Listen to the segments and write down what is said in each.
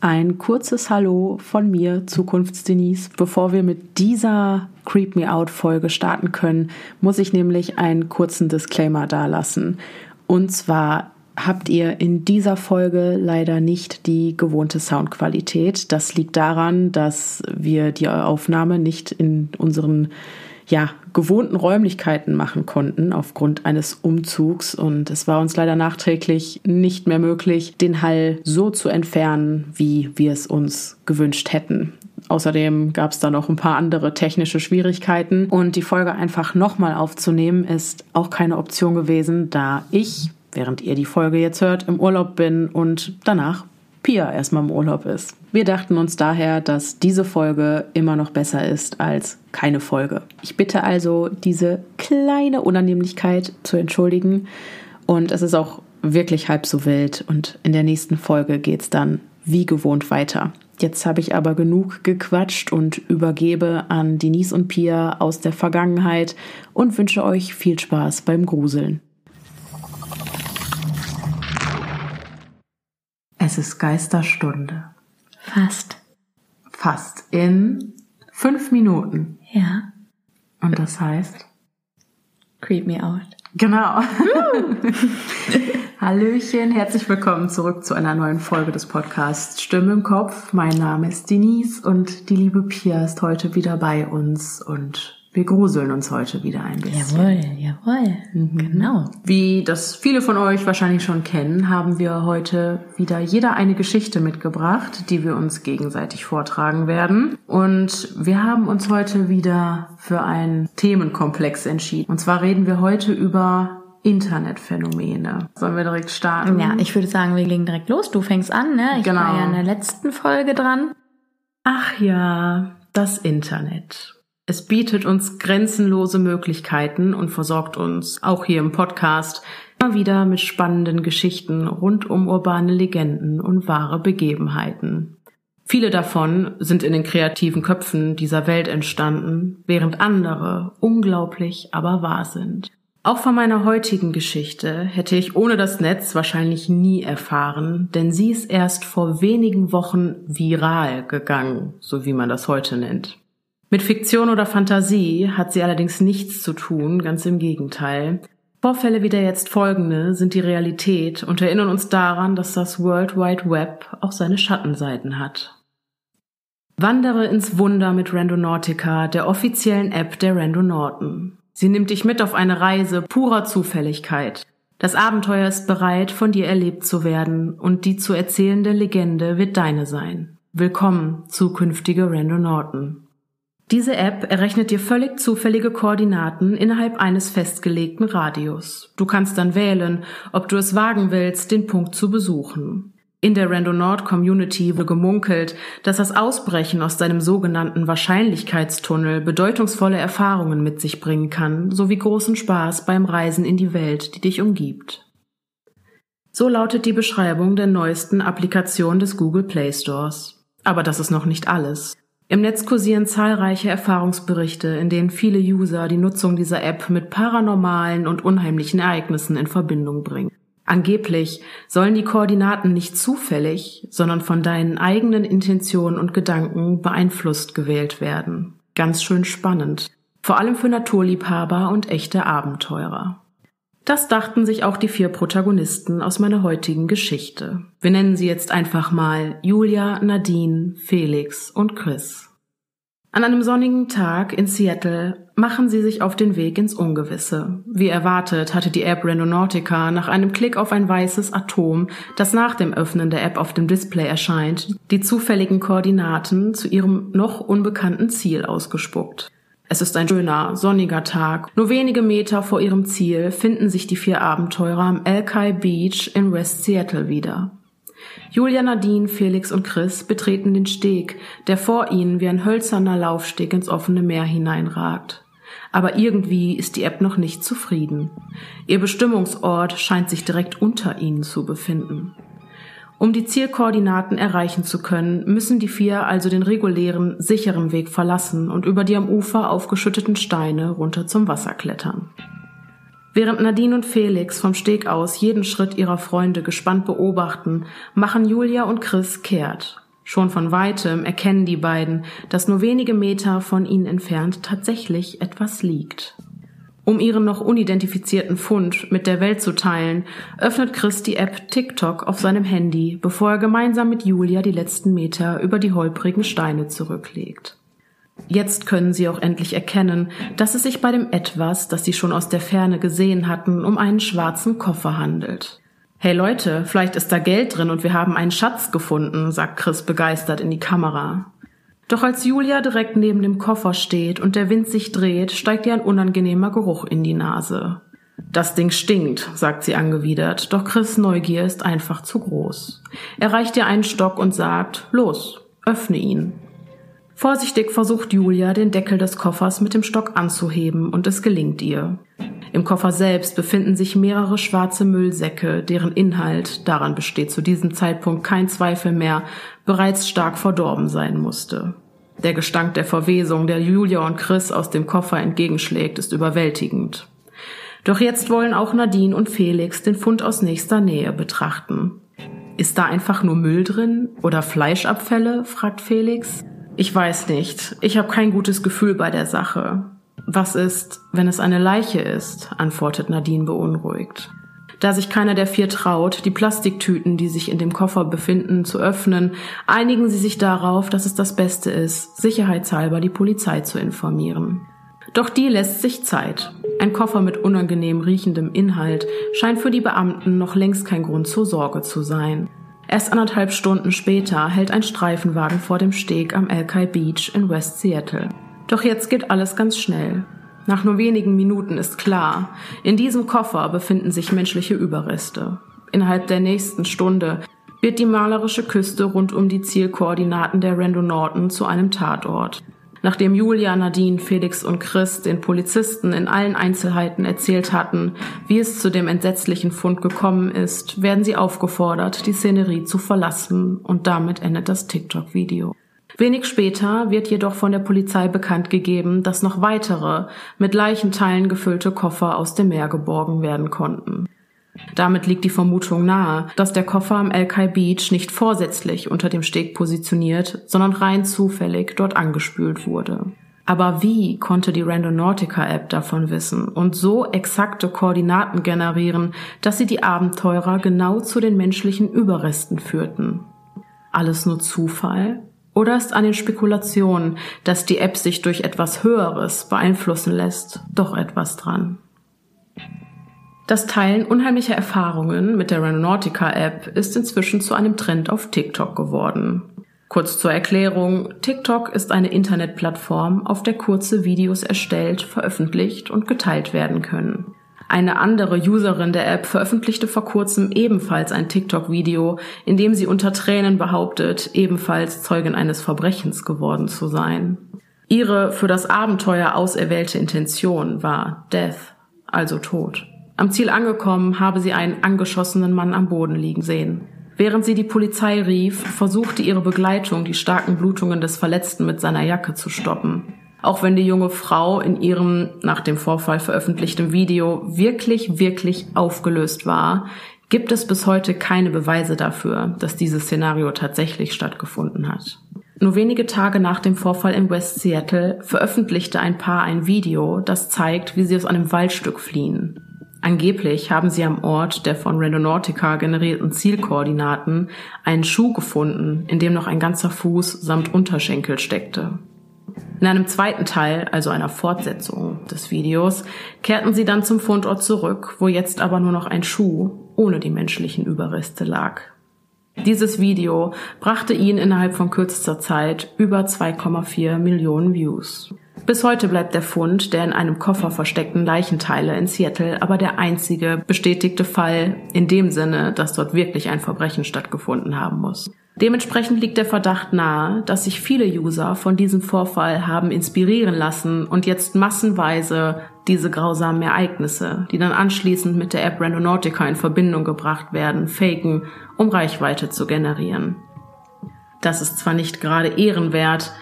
Ein kurzes Hallo von mir, Zukunftsdenise. Bevor wir mit dieser Creep Me Out Folge starten können, muss ich nämlich einen kurzen Disclaimer dalassen. Und zwar habt ihr in dieser Folge leider nicht die gewohnte Soundqualität. Das liegt daran, dass wir die Aufnahme nicht in unseren ja, gewohnten Räumlichkeiten machen konnten aufgrund eines Umzugs und es war uns leider nachträglich nicht mehr möglich, den Hall so zu entfernen, wie wir es uns gewünscht hätten. Außerdem gab es da noch ein paar andere technische Schwierigkeiten und die Folge einfach nochmal aufzunehmen ist auch keine Option gewesen, da ich während ihr die Folge jetzt hört, im Urlaub bin und danach Pia erstmal im Urlaub ist. Wir dachten uns daher, dass diese Folge immer noch besser ist als keine Folge. Ich bitte also, diese kleine Unannehmlichkeit zu entschuldigen und es ist auch wirklich halb so wild und in der nächsten Folge geht es dann wie gewohnt weiter. Jetzt habe ich aber genug gequatscht und übergebe an Denise und Pia aus der Vergangenheit und wünsche euch viel Spaß beim Gruseln. Es ist Geisterstunde. Fast. Fast. In fünf Minuten. Ja. Und das heißt? Creep me out. Genau. Hallöchen, herzlich willkommen zurück zu einer neuen Folge des Podcasts Stimme im Kopf. Mein Name ist Denise und die liebe Pia ist heute wieder bei uns und wir gruseln uns heute wieder ein bisschen. Jawohl, jawohl. Mhm. Genau. Wie das viele von euch wahrscheinlich schon kennen, haben wir heute wieder jeder eine Geschichte mitgebracht, die wir uns gegenseitig vortragen werden. Und wir haben uns heute wieder für einen Themenkomplex entschieden. Und zwar reden wir heute über Internetphänomene. Sollen wir direkt starten? Ja, ich würde sagen, wir legen direkt los. Du fängst an, ne? Ich genau. war ja in der letzten Folge dran. Ach ja, das Internet. Es bietet uns grenzenlose Möglichkeiten und versorgt uns, auch hier im Podcast, immer wieder mit spannenden Geschichten rund um urbane Legenden und wahre Begebenheiten. Viele davon sind in den kreativen Köpfen dieser Welt entstanden, während andere unglaublich aber wahr sind. Auch von meiner heutigen Geschichte hätte ich ohne das Netz wahrscheinlich nie erfahren, denn sie ist erst vor wenigen Wochen viral gegangen, so wie man das heute nennt. Mit Fiktion oder Fantasie hat sie allerdings nichts zu tun, ganz im Gegenteil. Vorfälle wie der jetzt folgende sind die Realität und erinnern uns daran, dass das World Wide Web auch seine Schattenseiten hat. Wandere ins Wunder mit Randonautica, der offiziellen App der Randonauten. Sie nimmt dich mit auf eine Reise purer Zufälligkeit. Das Abenteuer ist bereit, von dir erlebt zu werden, und die zu erzählende Legende wird deine sein. Willkommen, zukünftige Randonauten. Diese App errechnet dir völlig zufällige Koordinaten innerhalb eines festgelegten Radius. Du kannst dann wählen, ob du es wagen willst, den Punkt zu besuchen. In der Randonaut Community wurde gemunkelt, dass das Ausbrechen aus deinem sogenannten Wahrscheinlichkeitstunnel bedeutungsvolle Erfahrungen mit sich bringen kann, sowie großen Spaß beim Reisen in die Welt, die dich umgibt. So lautet die Beschreibung der neuesten Applikation des Google Play Stores. Aber das ist noch nicht alles. Im Netz kursieren zahlreiche Erfahrungsberichte, in denen viele User die Nutzung dieser App mit paranormalen und unheimlichen Ereignissen in Verbindung bringen. Angeblich sollen die Koordinaten nicht zufällig, sondern von deinen eigenen Intentionen und Gedanken beeinflusst gewählt werden. Ganz schön spannend. Vor allem für Naturliebhaber und echte Abenteurer. Das dachten sich auch die vier Protagonisten aus meiner heutigen Geschichte. Wir nennen sie jetzt einfach mal Julia, Nadine, Felix und Chris. An einem sonnigen Tag in Seattle machen sie sich auf den Weg ins Ungewisse. Wie erwartet hatte die App Randonautica nach einem Klick auf ein weißes Atom, das nach dem Öffnen der App auf dem Display erscheint, die zufälligen Koordinaten zu ihrem noch unbekannten Ziel ausgespuckt. Es ist ein schöner, sonniger Tag. Nur wenige Meter vor ihrem Ziel finden sich die vier Abenteurer am Alki Beach in West Seattle wieder. Julia, Nadine, Felix und Chris betreten den Steg, der vor ihnen wie ein hölzerner Laufsteg ins offene Meer hineinragt. Aber irgendwie ist die App noch nicht zufrieden. Ihr Bestimmungsort scheint sich direkt unter ihnen zu befinden. Um die Zielkoordinaten erreichen zu können, müssen die vier also den regulären, sicheren Weg verlassen und über die am Ufer aufgeschütteten Steine runter zum Wasser klettern. Während Nadine und Felix vom Steg aus jeden Schritt ihrer Freunde gespannt beobachten, machen Julia und Chris kehrt. Schon von weitem erkennen die beiden, dass nur wenige Meter von ihnen entfernt tatsächlich etwas liegt. Um ihren noch unidentifizierten Fund mit der Welt zu teilen, öffnet Chris die App TikTok auf seinem Handy, bevor er gemeinsam mit Julia die letzten Meter über die holprigen Steine zurücklegt. Jetzt können sie auch endlich erkennen, dass es sich bei dem Etwas, das sie schon aus der Ferne gesehen hatten, um einen schwarzen Koffer handelt. Hey Leute, vielleicht ist da Geld drin und wir haben einen Schatz gefunden, sagt Chris begeistert in die Kamera. Doch als Julia direkt neben dem Koffer steht und der Wind sich dreht, steigt ihr ein unangenehmer Geruch in die Nase. Das Ding stinkt, sagt sie angewidert, doch Chris Neugier ist einfach zu groß. Er reicht ihr einen Stock und sagt, los, öffne ihn. Vorsichtig versucht Julia, den Deckel des Koffers mit dem Stock anzuheben, und es gelingt ihr. Im Koffer selbst befinden sich mehrere schwarze Müllsäcke, deren Inhalt, daran besteht zu diesem Zeitpunkt kein Zweifel mehr, bereits stark verdorben sein musste. Der Gestank der Verwesung, der Julia und Chris aus dem Koffer entgegenschlägt, ist überwältigend. Doch jetzt wollen auch Nadine und Felix den Fund aus nächster Nähe betrachten. Ist da einfach nur Müll drin oder Fleischabfälle? fragt Felix. Ich weiß nicht. Ich habe kein gutes Gefühl bei der Sache. Was ist, wenn es eine Leiche ist? antwortet Nadine beunruhigt. Da sich keiner der vier traut, die Plastiktüten, die sich in dem Koffer befinden, zu öffnen, einigen sie sich darauf, dass es das Beste ist, sicherheitshalber die Polizei zu informieren. Doch die lässt sich Zeit. Ein Koffer mit unangenehm riechendem Inhalt scheint für die Beamten noch längst kein Grund zur Sorge zu sein. Erst anderthalb Stunden später hält ein Streifenwagen vor dem Steg am Alki Beach in West Seattle. Doch jetzt geht alles ganz schnell. Nach nur wenigen Minuten ist klar, in diesem Koffer befinden sich menschliche Überreste. Innerhalb der nächsten Stunde wird die malerische Küste rund um die Zielkoordinaten der Rando Norton zu einem Tatort. Nachdem Julia, Nadine, Felix und Chris den Polizisten in allen Einzelheiten erzählt hatten, wie es zu dem entsetzlichen Fund gekommen ist, werden sie aufgefordert, die Szenerie zu verlassen und damit endet das TikTok-Video. Wenig später wird jedoch von der Polizei bekannt gegeben, dass noch weitere mit Leichenteilen gefüllte Koffer aus dem Meer geborgen werden konnten. Damit liegt die Vermutung nahe, dass der Koffer am Alki Beach nicht vorsätzlich unter dem Steg positioniert, sondern rein zufällig dort angespült wurde. Aber wie konnte die Randonautica App davon wissen und so exakte Koordinaten generieren, dass sie die Abenteurer genau zu den menschlichen Überresten führten? Alles nur Zufall? Oder ist an den Spekulationen, dass die App sich durch etwas Höheres beeinflussen lässt, doch etwas dran? Das Teilen unheimlicher Erfahrungen mit der Ranonautica App ist inzwischen zu einem Trend auf TikTok geworden. Kurz zur Erklärung, TikTok ist eine Internetplattform, auf der kurze Videos erstellt, veröffentlicht und geteilt werden können. Eine andere Userin der App veröffentlichte vor kurzem ebenfalls ein TikTok-Video, in dem sie unter Tränen behauptet, ebenfalls Zeugin eines Verbrechens geworden zu sein. Ihre für das Abenteuer auserwählte Intention war Death, also Tod. Am Ziel angekommen habe sie einen angeschossenen Mann am Boden liegen sehen. Während sie die Polizei rief, versuchte ihre Begleitung, die starken Blutungen des Verletzten mit seiner Jacke zu stoppen. Auch wenn die junge Frau in ihrem nach dem Vorfall veröffentlichten Video wirklich, wirklich aufgelöst war, gibt es bis heute keine Beweise dafür, dass dieses Szenario tatsächlich stattgefunden hat. Nur wenige Tage nach dem Vorfall in West Seattle veröffentlichte ein Paar ein Video, das zeigt, wie sie aus einem Waldstück fliehen. Angeblich haben sie am Ort der von Randonautica generierten Zielkoordinaten einen Schuh gefunden, in dem noch ein ganzer Fuß samt Unterschenkel steckte. In einem zweiten Teil, also einer Fortsetzung des Videos, kehrten sie dann zum Fundort zurück, wo jetzt aber nur noch ein Schuh ohne die menschlichen Überreste lag. Dieses Video brachte ihn innerhalb von kürzester Zeit über 2,4 Millionen Views. Bis heute bleibt der Fund der in einem Koffer versteckten Leichenteile in Seattle aber der einzige bestätigte Fall in dem Sinne, dass dort wirklich ein Verbrechen stattgefunden haben muss. Dementsprechend liegt der Verdacht nahe, dass sich viele User von diesem Vorfall haben inspirieren lassen und jetzt massenweise diese grausamen Ereignisse, die dann anschließend mit der App Randonautica in Verbindung gebracht werden, faken, um Reichweite zu generieren. Das ist zwar nicht gerade ehrenwert,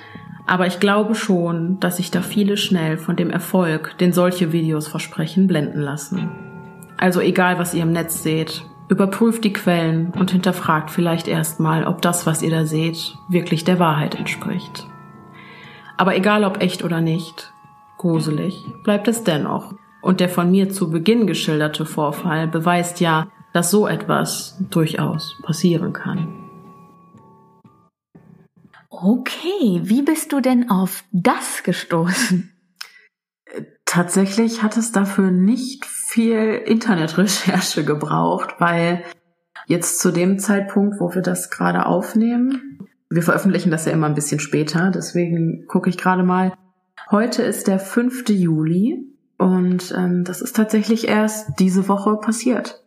aber ich glaube schon, dass sich da viele schnell von dem Erfolg, den solche Videos versprechen, blenden lassen. Also egal, was ihr im Netz seht, Überprüft die Quellen und hinterfragt vielleicht erstmal, ob das, was ihr da seht, wirklich der Wahrheit entspricht. Aber egal ob echt oder nicht, gruselig bleibt es dennoch. Und der von mir zu Beginn geschilderte Vorfall beweist ja, dass so etwas durchaus passieren kann. Okay, wie bist du denn auf das gestoßen? Tatsächlich hat es dafür nicht viel Internetrecherche gebraucht, weil jetzt zu dem Zeitpunkt, wo wir das gerade aufnehmen, wir veröffentlichen das ja immer ein bisschen später, deswegen gucke ich gerade mal. Heute ist der 5. Juli und ähm, das ist tatsächlich erst diese Woche passiert.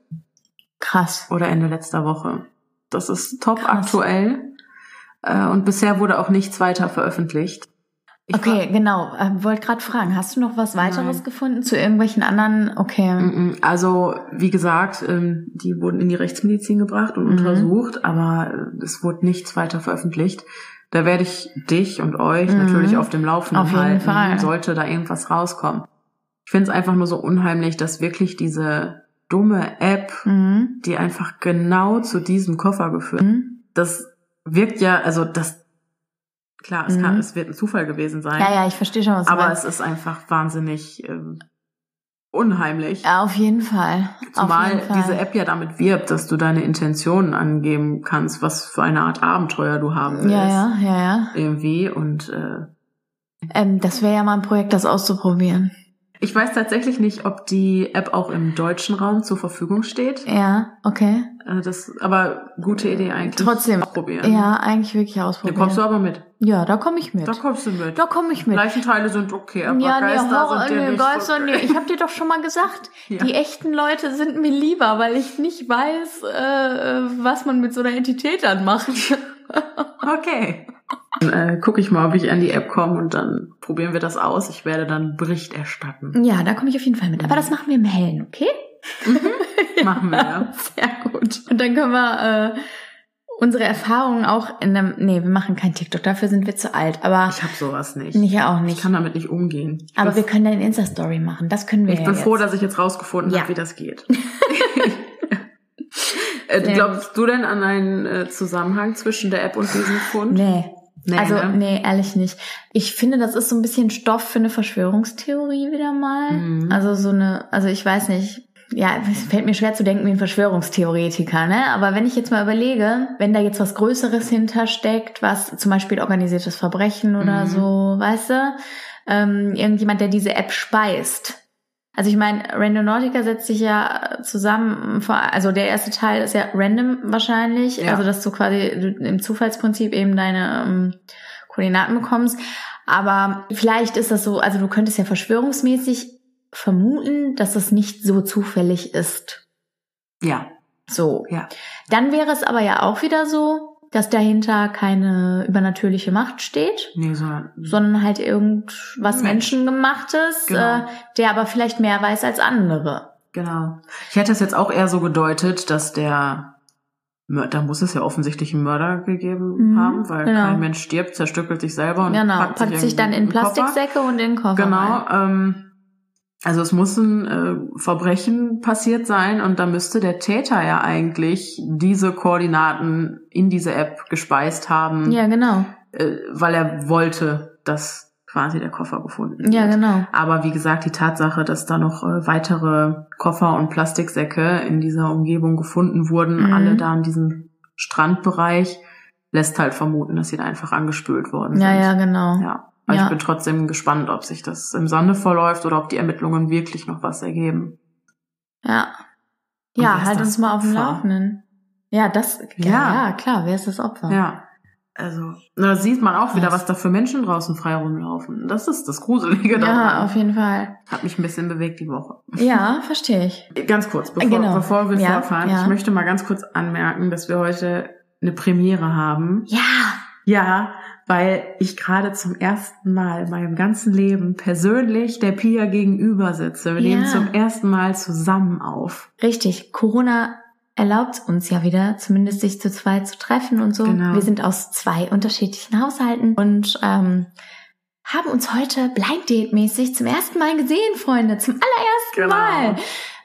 Krass. Oder Ende letzter Woche. Das ist top Krass. aktuell. Äh, und bisher wurde auch nichts weiter veröffentlicht. Ich okay, genau. Ähm, Wollte gerade fragen, hast du noch was weiteres Nein. gefunden zu irgendwelchen anderen? Okay. Also, wie gesagt, ähm, die wurden in die Rechtsmedizin gebracht und mhm. untersucht, aber äh, es wurde nichts weiter veröffentlicht. Da werde ich dich und euch mhm. natürlich auf dem Laufenden auf halten, Fall. sollte da irgendwas rauskommen. Ich finde es einfach nur so unheimlich, dass wirklich diese dumme App, mhm. die einfach genau zu diesem Koffer geführt, mhm. das wirkt ja, also das Klar, es, kann, mhm. es wird ein Zufall gewesen sein. Ja, ja, ich verstehe schon, was du Aber meinst. es ist einfach wahnsinnig ähm, unheimlich. Ja, auf jeden Fall. Zumal jeden Fall. diese App ja damit wirbt, dass du deine Intentionen angeben kannst, was für eine Art Abenteuer du haben willst. Ja, ja, ja, ja. Irgendwie und äh, ähm, das wäre ja mal ein Projekt, das auszuprobieren. Ich weiß tatsächlich nicht, ob die App auch im deutschen Raum zur Verfügung steht. Ja, okay. Äh, das, aber gute Idee eigentlich. Trotzdem. Ausprobieren. Ja, eigentlich wirklich ausprobieren. Da kommst du aber mit. Ja, da komme ich mit. Da kommst du mit. Da komme ich mit. Leichenteile sind okay, aber ja, Geister nee, Horror, sind nee, nicht Geister, okay. nee. Ich habe dir doch schon mal gesagt, ja. die echten Leute sind mir lieber, weil ich nicht weiß, äh, was man mit so einer Entität dann macht. okay. Dann äh, gucke ich mal, ob ich an die App komme und dann probieren wir das aus. Ich werde dann Bericht erstatten. Ja, da komme ich auf jeden Fall mit. Aber das machen wir im Hellen, okay? Mhm. Machen wir, ja. Sehr gut. Und dann können wir äh, unsere Erfahrungen auch in einem. Nee, wir machen kein TikTok, dafür sind wir zu alt. Aber ich habe sowas nicht. Ich auch nicht. Ich kann damit nicht umgehen. Ich aber wir können dann eine Insta-Story machen. Das können wir. Ich ja bin jetzt. froh, dass ich jetzt rausgefunden ja. habe, wie das geht. äh, glaubst du denn an einen äh, Zusammenhang zwischen der App und diesem Fund? Nee. Nee, also, ne? nee, ehrlich nicht. Ich finde, das ist so ein bisschen Stoff für eine Verschwörungstheorie wieder mal. Mhm. Also so eine, also ich weiß nicht, ja, es fällt mir schwer zu denken wie ein Verschwörungstheoretiker, ne? Aber wenn ich jetzt mal überlege, wenn da jetzt was Größeres hintersteckt, was zum Beispiel organisiertes Verbrechen oder mhm. so, weißt du, ähm, irgendjemand, der diese App speist. Also ich meine, Randonautica setzt sich ja zusammen, also der erste Teil ist ja random wahrscheinlich, ja. also dass du quasi im Zufallsprinzip eben deine ähm, Koordinaten bekommst. Aber vielleicht ist das so, also du könntest ja verschwörungsmäßig vermuten, dass es nicht so zufällig ist. Ja. So. Ja. Dann wäre es aber ja auch wieder so, dass dahinter keine übernatürliche Macht steht, nee, sondern, sondern halt irgendwas Mensch. Menschengemachtes, genau. äh, der aber vielleicht mehr weiß als andere. Genau. Ich hätte es jetzt auch eher so gedeutet, dass der da muss es ja offensichtlich einen Mörder gegeben mhm, haben, weil genau. kein Mensch stirbt, zerstückelt sich selber und genau, packt, packt sich, dann in Plastiksäcke und in den Koffer. Genau. Ähm, also es muss ein äh, Verbrechen passiert sein und da müsste der Täter ja eigentlich diese Koordinaten in diese App gespeist haben. Ja, genau. Äh, weil er wollte, dass quasi der Koffer gefunden wird. Ja, genau. Aber wie gesagt, die Tatsache, dass da noch äh, weitere Koffer und Plastiksäcke in dieser Umgebung gefunden wurden, mhm. alle da in diesem Strandbereich, lässt halt vermuten, dass sie da einfach angespült worden ja, sind. Ja, ja, genau. Ja. Aber ja. ich bin trotzdem gespannt, ob sich das im Sande verläuft oder ob die Ermittlungen wirklich noch was ergeben. Ja. Und ja, halt uns mal auf dem Laufenden. Ja, das, ja. ja, klar, wer ist das Opfer? Ja. Also, da sieht man auch wieder, was da für Menschen draußen frei rumlaufen. Das ist das Gruselige daran. Ja, auf jeden Fall. Hat mich ein bisschen bewegt die Woche. Ja, verstehe ich. Ganz kurz, bevor, genau. bevor wir ja, fortfahren. Ja. Ich möchte mal ganz kurz anmerken, dass wir heute eine Premiere haben. Ja. Ja, weil ich gerade zum ersten Mal in meinem ganzen Leben persönlich der Pia gegenüber sitze. Wir Ja. nehmen zum ersten Mal zusammen auf. Richtig. Corona erlaubt uns ja wieder, zumindest sich zu zweit zu treffen und so. Genau. Wir sind aus zwei unterschiedlichen Haushalten und ähm, haben uns heute Blind Date mäßig zum ersten Mal gesehen, Freunde. Zum allerersten Genau. Mal.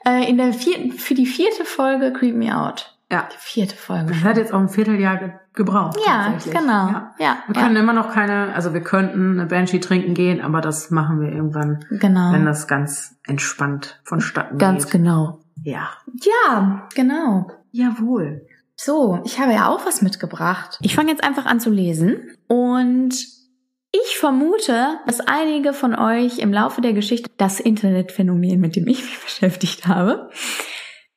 Äh, in der vierten, für die vierte Folge Creep Me Out. Ja. Die vierte Folge. Das hat jetzt auch ein Vierteljahr ge gebraucht. Ja, genau. Ja. Ja, Wir ja, können immer noch keine, also wir könnten eine Banshee trinken gehen, aber das machen wir irgendwann, genau. wenn das ganz entspannt vonstatten Ganz geht. genau. Ja. Ja, genau. Jawohl. So, ich habe ja auch was mitgebracht. Ich fange jetzt einfach an zu lesen und ich vermute, dass einige von euch im Laufe der Geschichte das Internetphänomen, mit dem ich mich beschäftigt habe,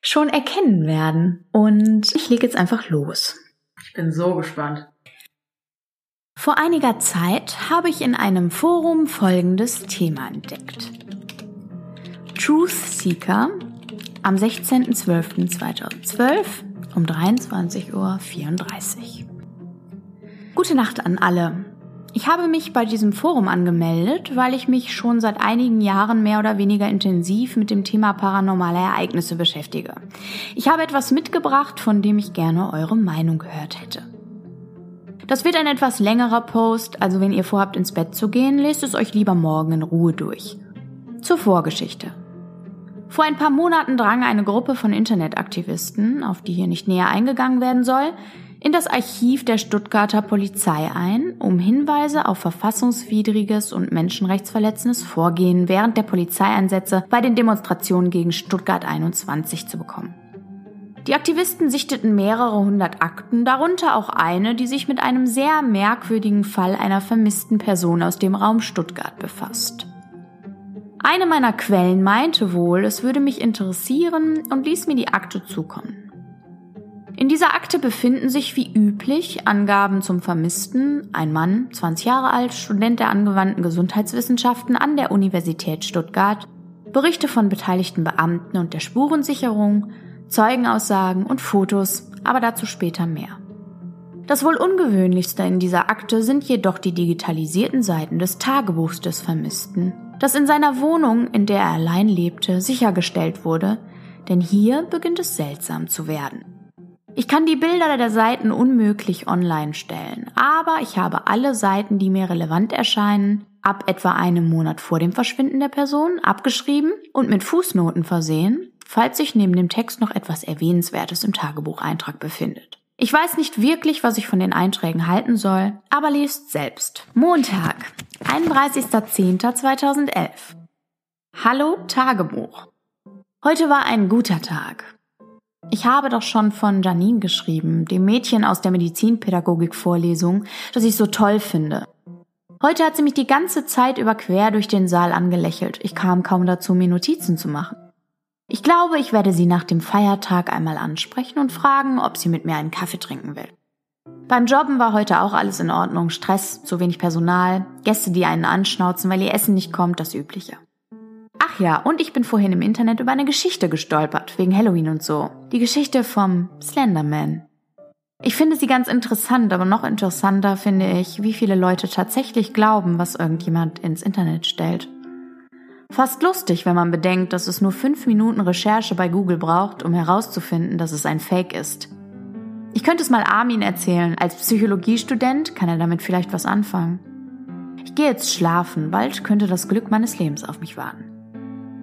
schon erkennen werden. Und ich lege jetzt einfach los. Ich bin so gespannt. Vor einiger Zeit habe ich in einem Forum folgendes Thema entdeckt. Truth Seeker am 16.12.2012 um 23.34 Uhr. Gute Nacht an alle. Ich habe mich bei diesem Forum angemeldet, weil ich mich schon seit einigen Jahren mehr oder weniger intensiv mit dem Thema paranormale Ereignisse beschäftige. Ich habe etwas mitgebracht, von dem ich gerne eure Meinung gehört hätte. Das wird ein etwas längerer Post, also wenn ihr vorhabt ins Bett zu gehen, lest es euch lieber morgen in Ruhe durch. Zur Vorgeschichte. Vor ein paar Monaten drang eine Gruppe von Internetaktivisten, auf die hier nicht näher eingegangen werden soll, in das Archiv der Stuttgarter Polizei ein, um Hinweise auf verfassungswidriges und menschenrechtsverletzendes Vorgehen während der Polizeieinsätze bei den Demonstrationen gegen Stuttgart 21 zu bekommen. Die Aktivisten sichteten mehrere hundert Akten, darunter auch eine, die sich mit einem sehr merkwürdigen Fall einer vermissten Person aus dem Raum Stuttgart befasst. Eine meiner Quellen meinte wohl, es würde mich interessieren und ließ mir die Akte zukommen. In dieser Akte befinden sich wie üblich Angaben zum Vermissten, ein Mann, 20 Jahre alt, Student der angewandten Gesundheitswissenschaften an der Universität Stuttgart, Berichte von beteiligten Beamten und der Spurensicherung, Zeugenaussagen und Fotos, aber dazu später mehr. Das wohl ungewöhnlichste in dieser Akte sind jedoch die digitalisierten Seiten des Tagebuchs des Vermissten, das in seiner Wohnung, in der er allein lebte, sichergestellt wurde, denn hier beginnt es seltsam zu werden. Ich kann die Bilder der Seiten unmöglich online stellen, aber ich habe alle Seiten, die mir relevant erscheinen, ab etwa einem Monat vor dem Verschwinden der Person abgeschrieben und mit Fußnoten versehen, falls sich neben dem Text noch etwas Erwähnenswertes im Tagebucheintrag befindet. Ich weiß nicht wirklich, was ich von den Einträgen halten soll, aber lest selbst. Montag, 31.10.2011. Hallo Tagebuch. Heute war ein guter Tag. Ich habe doch schon von Janine geschrieben, dem Mädchen aus der Medizinpädagogik-Vorlesung, das ich so toll finde. Heute hat sie mich die ganze Zeit über quer durch den Saal angelächelt. Ich kam kaum dazu, mir Notizen zu machen. Ich glaube, ich werde sie nach dem Feiertag einmal ansprechen und fragen, ob sie mit mir einen Kaffee trinken will. Beim Jobben war heute auch alles in Ordnung. Stress, zu wenig Personal, Gäste, die einen anschnauzen, weil ihr Essen nicht kommt, das Übliche. Ach ja, und ich bin vorhin im Internet über eine Geschichte gestolpert, wegen Halloween und so. Die Geschichte vom Slenderman. Ich finde sie ganz interessant, aber noch interessanter finde ich, wie viele Leute tatsächlich glauben, was irgendjemand ins Internet stellt. Fast lustig, wenn man bedenkt, dass es nur fünf Minuten Recherche bei Google braucht, um herauszufinden, dass es ein Fake ist. Ich könnte es mal Armin erzählen. Als Psychologiestudent kann er damit vielleicht was anfangen. Ich gehe jetzt schlafen, bald könnte das Glück meines Lebens auf mich warten.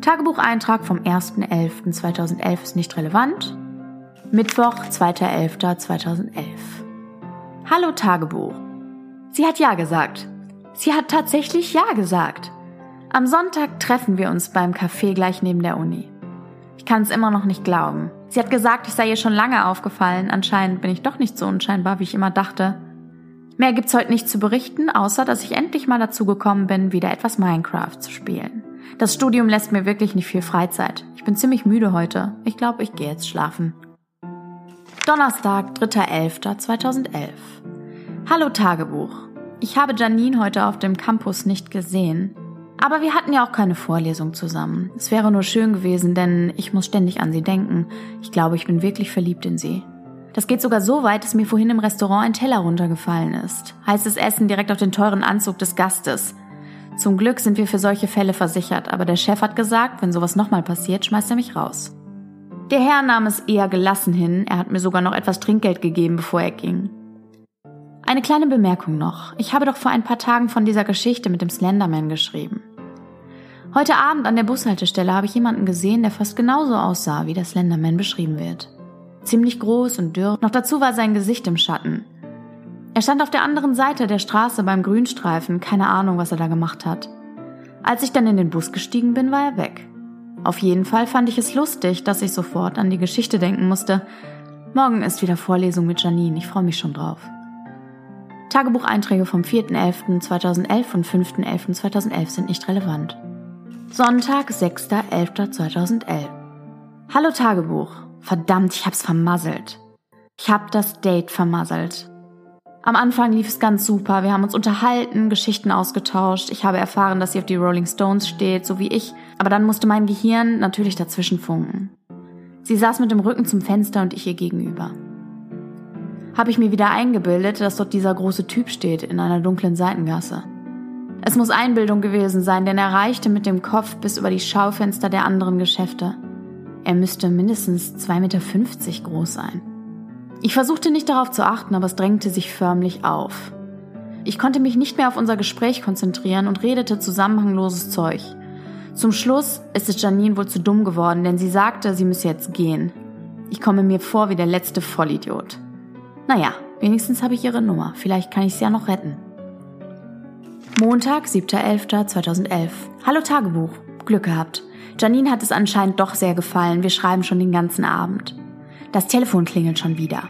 Tagebucheintrag vom 1.11.2011 ist nicht relevant. Mittwoch, 2.11.2011. Hallo Tagebuch. Sie hat Ja gesagt. Sie hat tatsächlich Ja gesagt. Am Sonntag treffen wir uns beim Café gleich neben der Uni. Ich kann es immer noch nicht glauben. Sie hat gesagt, ich sei ihr schon lange aufgefallen. Anscheinend bin ich doch nicht so unscheinbar, wie ich immer dachte. Mehr gibt's heute nicht zu berichten, außer dass ich endlich mal dazu gekommen bin, wieder etwas Minecraft zu spielen. Das Studium lässt mir wirklich nicht viel Freizeit. Ich bin ziemlich müde heute. Ich glaube, ich gehe jetzt schlafen. Donnerstag, 3.11.2011. Hallo Tagebuch. Ich habe Janine heute auf dem Campus nicht gesehen. Aber wir hatten ja auch keine Vorlesung zusammen. Es wäre nur schön gewesen, denn ich muss ständig an sie denken. Ich glaube, ich bin wirklich verliebt in sie. Das geht sogar so weit, dass mir vorhin im Restaurant ein Teller runtergefallen ist. Heißes Essen direkt auf den teuren Anzug des Gastes. Zum Glück sind wir für solche Fälle versichert, aber der Chef hat gesagt, wenn sowas nochmal passiert, schmeißt er mich raus. Der Herr nahm es eher gelassen hin, er hat mir sogar noch etwas Trinkgeld gegeben, bevor er ging. Eine kleine Bemerkung noch. Ich habe doch vor ein paar Tagen von dieser Geschichte mit dem Slenderman geschrieben. Heute Abend an der Bushaltestelle habe ich jemanden gesehen, der fast genauso aussah, wie der Slenderman beschrieben wird. Ziemlich groß und dürr, noch dazu war sein Gesicht im Schatten. Er stand auf der anderen Seite der Straße beim Grünstreifen, keine Ahnung, was er da gemacht hat. Als ich dann in den Bus gestiegen bin, war er weg. Auf jeden Fall fand ich es lustig, dass ich sofort an die Geschichte denken musste. Morgen ist wieder Vorlesung mit Janine, ich freue mich schon drauf. Tagebucheinträge vom 4.11.2011 und 5.11.2011 sind nicht relevant. Sonntag, 6.11.2011. Hallo Tagebuch. Verdammt, ich hab's vermasselt. Ich hab das Date vermasselt. Am Anfang lief es ganz super. Wir haben uns unterhalten, Geschichten ausgetauscht. Ich habe erfahren, dass sie auf die Rolling Stones steht, so wie ich. Aber dann musste mein Gehirn natürlich dazwischen funken. Sie saß mit dem Rücken zum Fenster und ich ihr gegenüber. Habe ich mir wieder eingebildet, dass dort dieser große Typ steht in einer dunklen Seitengasse. Es muss Einbildung gewesen sein, denn er reichte mit dem Kopf bis über die Schaufenster der anderen Geschäfte. Er müsste mindestens 2,50 Meter groß sein. Ich versuchte nicht darauf zu achten, aber es drängte sich förmlich auf. Ich konnte mich nicht mehr auf unser Gespräch konzentrieren und redete zusammenhangloses Zeug. Zum Schluss ist es Janine wohl zu dumm geworden, denn sie sagte, sie müsse jetzt gehen. Ich komme mir vor wie der letzte Vollidiot. Naja, wenigstens habe ich ihre Nummer. Vielleicht kann ich sie ja noch retten. Montag, 7.11.2011. Hallo Tagebuch. Glück gehabt. Janine hat es anscheinend doch sehr gefallen. Wir schreiben schon den ganzen Abend. Das Telefon klingelt schon wieder.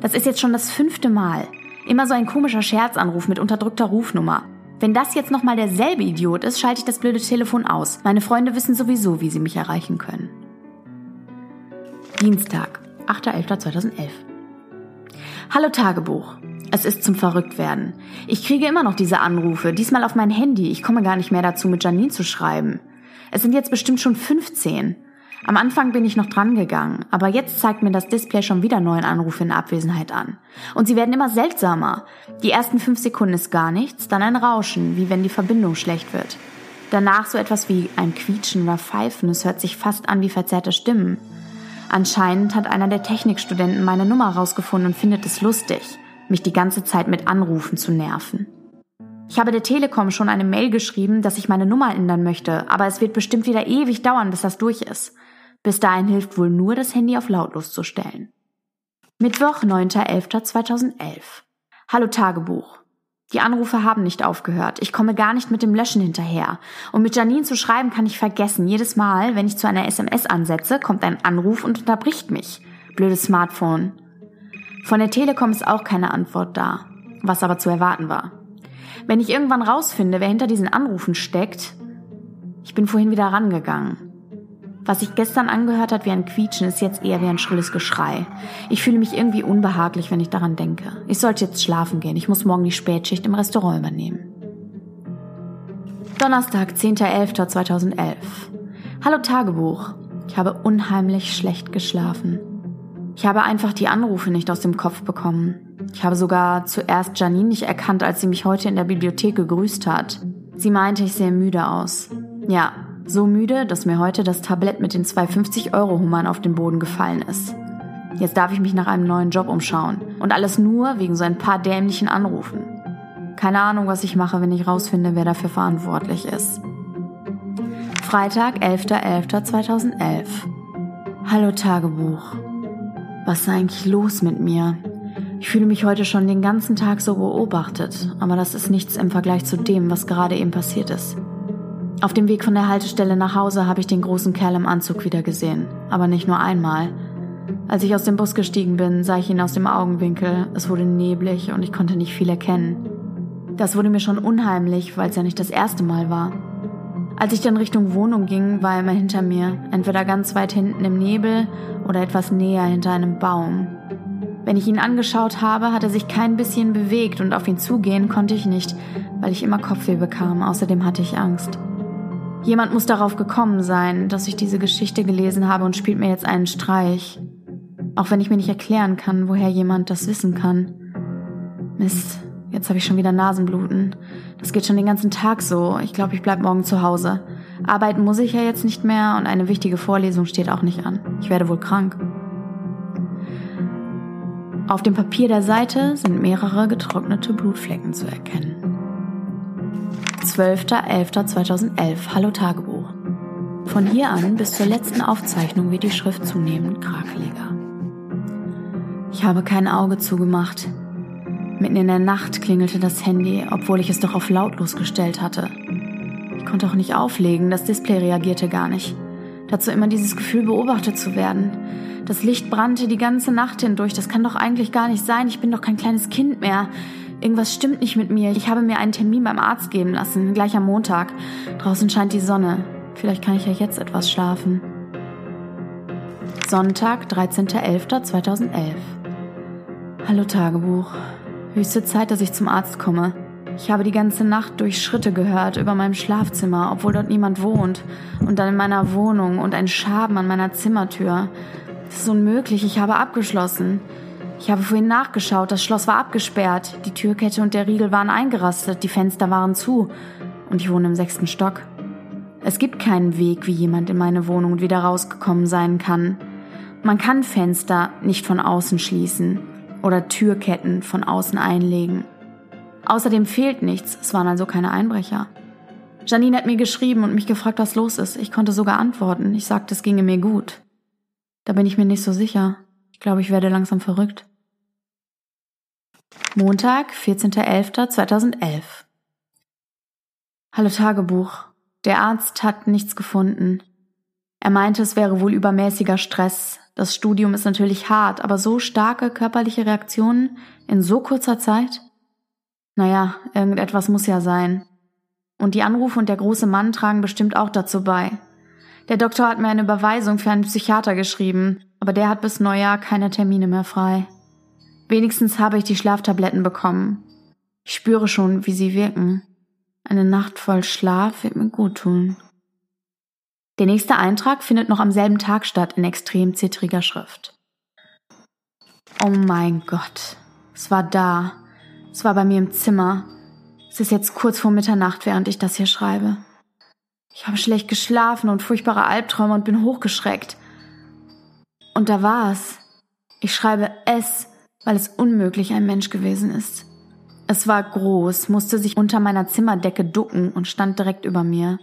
Das ist jetzt schon das fünfte Mal. Immer so ein komischer Scherzanruf mit unterdrückter Rufnummer. Wenn das jetzt nochmal derselbe Idiot ist, schalte ich das blöde Telefon aus. Meine Freunde wissen sowieso, wie sie mich erreichen können. Dienstag, 8.11.2011. Hallo Tagebuch. Es ist zum Verrücktwerden. Ich kriege immer noch diese Anrufe, diesmal auf mein Handy. Ich komme gar nicht mehr dazu, mit Janine zu schreiben. Es sind jetzt bestimmt schon 15. Am Anfang bin ich noch dran gegangen, aber jetzt zeigt mir das Display schon wieder neuen Anrufe in Abwesenheit an. Und sie werden immer seltsamer. Die ersten fünf Sekunden ist gar nichts, dann ein Rauschen, wie wenn die Verbindung schlecht wird. Danach so etwas wie ein Quietschen oder Pfeifen, es hört sich fast an wie verzerrte Stimmen. Anscheinend hat einer der Technikstudenten meine Nummer rausgefunden und findet es lustig, mich die ganze Zeit mit Anrufen zu nerven. Ich habe der Telekom schon eine Mail geschrieben, dass ich meine Nummer ändern möchte, aber es wird bestimmt wieder ewig dauern, bis das durch ist. Bis dahin hilft wohl nur, das Handy auf lautlos zu stellen. Mittwoch, 9.11.2011. Hallo Tagebuch. Die Anrufe haben nicht aufgehört. Ich komme gar nicht mit dem Löschen hinterher. Und mit Janine zu schreiben kann ich vergessen. Jedes Mal, wenn ich zu einer SMS ansetze, kommt ein Anruf und unterbricht mich. Blödes Smartphone. Von der Telekom ist auch keine Antwort da. Was aber zu erwarten war. Wenn ich irgendwann rausfinde, wer hinter diesen Anrufen steckt, ich bin vorhin wieder rangegangen. Was sich gestern angehört hat wie ein Quietschen, ist jetzt eher wie ein schrilles Geschrei. Ich fühle mich irgendwie unbehaglich, wenn ich daran denke. Ich sollte jetzt schlafen gehen. Ich muss morgen die Spätschicht im Restaurant übernehmen. Donnerstag, 10.11.2011. Hallo Tagebuch. Ich habe unheimlich schlecht geschlafen. Ich habe einfach die Anrufe nicht aus dem Kopf bekommen. Ich habe sogar zuerst Janine nicht erkannt, als sie mich heute in der Bibliothek gegrüßt hat. Sie meinte, ich sehe müde aus. Ja, so müde, dass mir heute das Tablett mit den zwei 50-Euro-Hummern auf den Boden gefallen ist. Jetzt darf ich mich nach einem neuen Job umschauen. Und alles nur wegen so ein paar dämlichen Anrufen. Keine Ahnung, was ich mache, wenn ich rausfinde, wer dafür verantwortlich ist. Freitag, 11.11.2011. Hallo Tagebuch. Was ist eigentlich los mit mir? Ich fühle mich heute schon den ganzen Tag so beobachtet, aber das ist nichts im Vergleich zu dem, was gerade eben passiert ist. Auf dem Weg von der Haltestelle nach Hause habe ich den großen Kerl im Anzug wieder gesehen, aber nicht nur einmal. Als ich aus dem Bus gestiegen bin, sah ich ihn aus dem Augenwinkel. Es wurde neblig und ich konnte nicht viel erkennen. Das wurde mir schon unheimlich, weil es ja nicht das erste Mal war. Als ich dann Richtung Wohnung ging, war er immer hinter mir, entweder ganz weit hinten im Nebel oder etwas näher hinter einem Baum. Wenn ich ihn angeschaut habe, hat er sich kein bisschen bewegt und auf ihn zugehen konnte ich nicht, weil ich immer Kopfweh bekam. Außerdem hatte ich Angst. Jemand muss darauf gekommen sein, dass ich diese Geschichte gelesen habe und spielt mir jetzt einen Streich. Auch wenn ich mir nicht erklären kann, woher jemand das wissen kann. Mist, jetzt habe ich schon wieder Nasenbluten. Das geht schon den ganzen Tag so. Ich glaube, ich bleib morgen zu Hause. Arbeiten muss ich ja jetzt nicht mehr und eine wichtige Vorlesung steht auch nicht an. Ich werde wohl krank. Auf dem Papier der Seite sind mehrere getrocknete Blutflecken zu erkennen. 12.11.2011 Hallo Tagebuch. Von hier an bis zur letzten Aufzeichnung wird die Schrift zunehmend krakeliger. Ich habe kein Auge zugemacht. Mitten in der Nacht klingelte das Handy, obwohl ich es doch auf lautlos gestellt hatte. Ich konnte auch nicht auflegen, das Display reagierte gar nicht. Dazu immer dieses Gefühl, beobachtet zu werden. Das Licht brannte die ganze Nacht hindurch. Das kann doch eigentlich gar nicht sein. Ich bin doch kein kleines Kind mehr. Irgendwas stimmt nicht mit mir. Ich habe mir einen Termin beim Arzt geben lassen, gleich am Montag. Draußen scheint die Sonne. Vielleicht kann ich ja jetzt etwas schlafen. Sonntag, 13.11.2011. Hallo Tagebuch. Höchste Zeit, dass ich zum Arzt komme. Ich habe die ganze Nacht durch Schritte gehört über meinem Schlafzimmer, obwohl dort niemand wohnt. Und dann in meiner Wohnung und ein Schaben an meiner Zimmertür. Das ist unmöglich, ich habe abgeschlossen. Ich habe vorhin nachgeschaut, das Schloss war abgesperrt, die Türkette und der Riegel waren eingerastet, die Fenster waren zu und ich wohne im sechsten Stock. Es gibt keinen Weg, wie jemand in meine Wohnung wieder rausgekommen sein kann. Man kann Fenster nicht von außen schließen oder Türketten von außen einlegen. Außerdem fehlt nichts, es waren also keine Einbrecher. Janine hat mir geschrieben und mich gefragt, was los ist. Ich konnte sogar antworten. Ich sagte, es ginge mir gut. Da bin ich mir nicht so sicher. Ich glaube, ich werde langsam verrückt. Montag, 14.11.2011. Hallo Tagebuch. Der Arzt hat nichts gefunden. Er meinte, es wäre wohl übermäßiger Stress. Das Studium ist natürlich hart, aber so starke körperliche Reaktionen in so kurzer Zeit? Naja, irgendetwas muss ja sein. Und die Anrufe und der große Mann tragen bestimmt auch dazu bei. Der Doktor hat mir eine Überweisung für einen Psychiater geschrieben, aber der hat bis Neujahr keine Termine mehr frei. Wenigstens habe ich die Schlaftabletten bekommen. Ich spüre schon, wie sie wirken. Eine Nacht voll Schlaf wird mir gut tun. Der nächste Eintrag findet noch am selben Tag statt in extrem zittriger Schrift. Oh mein Gott. Es war da. Es war bei mir im Zimmer. Es ist jetzt kurz vor Mitternacht, während ich das hier schreibe. Ich habe schlecht geschlafen und furchtbare Albträume und bin hochgeschreckt. Und da war es. Ich schreibe es, weil es unmöglich ein Mensch gewesen ist. Es war groß, musste sich unter meiner Zimmerdecke ducken und stand direkt über mir.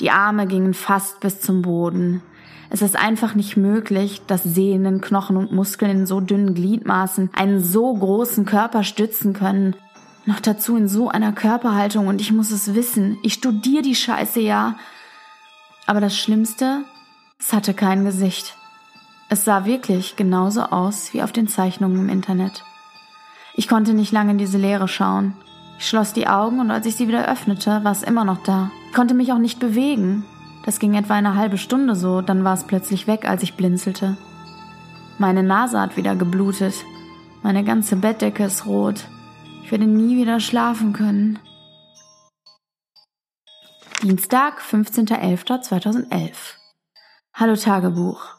Die Arme gingen fast bis zum Boden. Es ist einfach nicht möglich, dass Sehnen, Knochen und Muskeln in so dünnen Gliedmaßen einen so großen Körper stützen können. Noch dazu in so einer Körperhaltung und ich muss es wissen. Ich studiere die Scheiße ja. Aber das Schlimmste, es hatte kein Gesicht. Es sah wirklich genauso aus wie auf den Zeichnungen im Internet. Ich konnte nicht lange in diese Leere schauen. Ich schloss die Augen und als ich sie wieder öffnete, war es immer noch da. Ich konnte mich auch nicht bewegen. Das ging etwa eine halbe Stunde so, dann war es plötzlich weg, als ich blinzelte. Meine Nase hat wieder geblutet. Meine ganze Bettdecke ist rot. Ich werde nie wieder schlafen können. Dienstag, 15.11.2011. Hallo Tagebuch.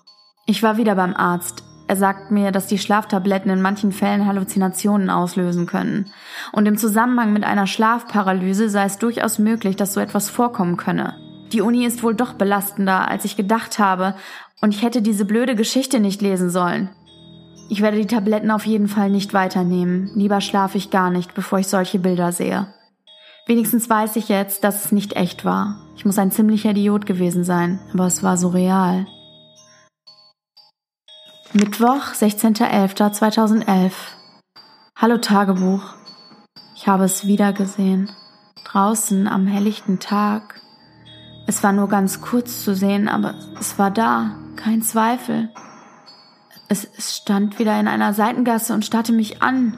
Ich war wieder beim Arzt. Er sagt mir, dass die Schlaftabletten in manchen Fällen Halluzinationen auslösen können. Und im Zusammenhang mit einer Schlafparalyse sei es durchaus möglich, dass so etwas vorkommen könne. Die Uni ist wohl doch belastender, als ich gedacht habe, und ich hätte diese blöde Geschichte nicht lesen sollen. Ich werde die Tabletten auf jeden Fall nicht weiternehmen. Lieber schlafe ich gar nicht, bevor ich solche Bilder sehe. Wenigstens weiß ich jetzt, dass es nicht echt war. Ich muss ein ziemlicher Idiot gewesen sein, aber es war so real. Mittwoch, 16.11.2011. Hallo Tagebuch. Ich habe es wieder gesehen. Draußen am helllichten Tag. Es war nur ganz kurz zu sehen, aber es war da, kein Zweifel. Es, es stand wieder in einer Seitengasse und starrte mich an,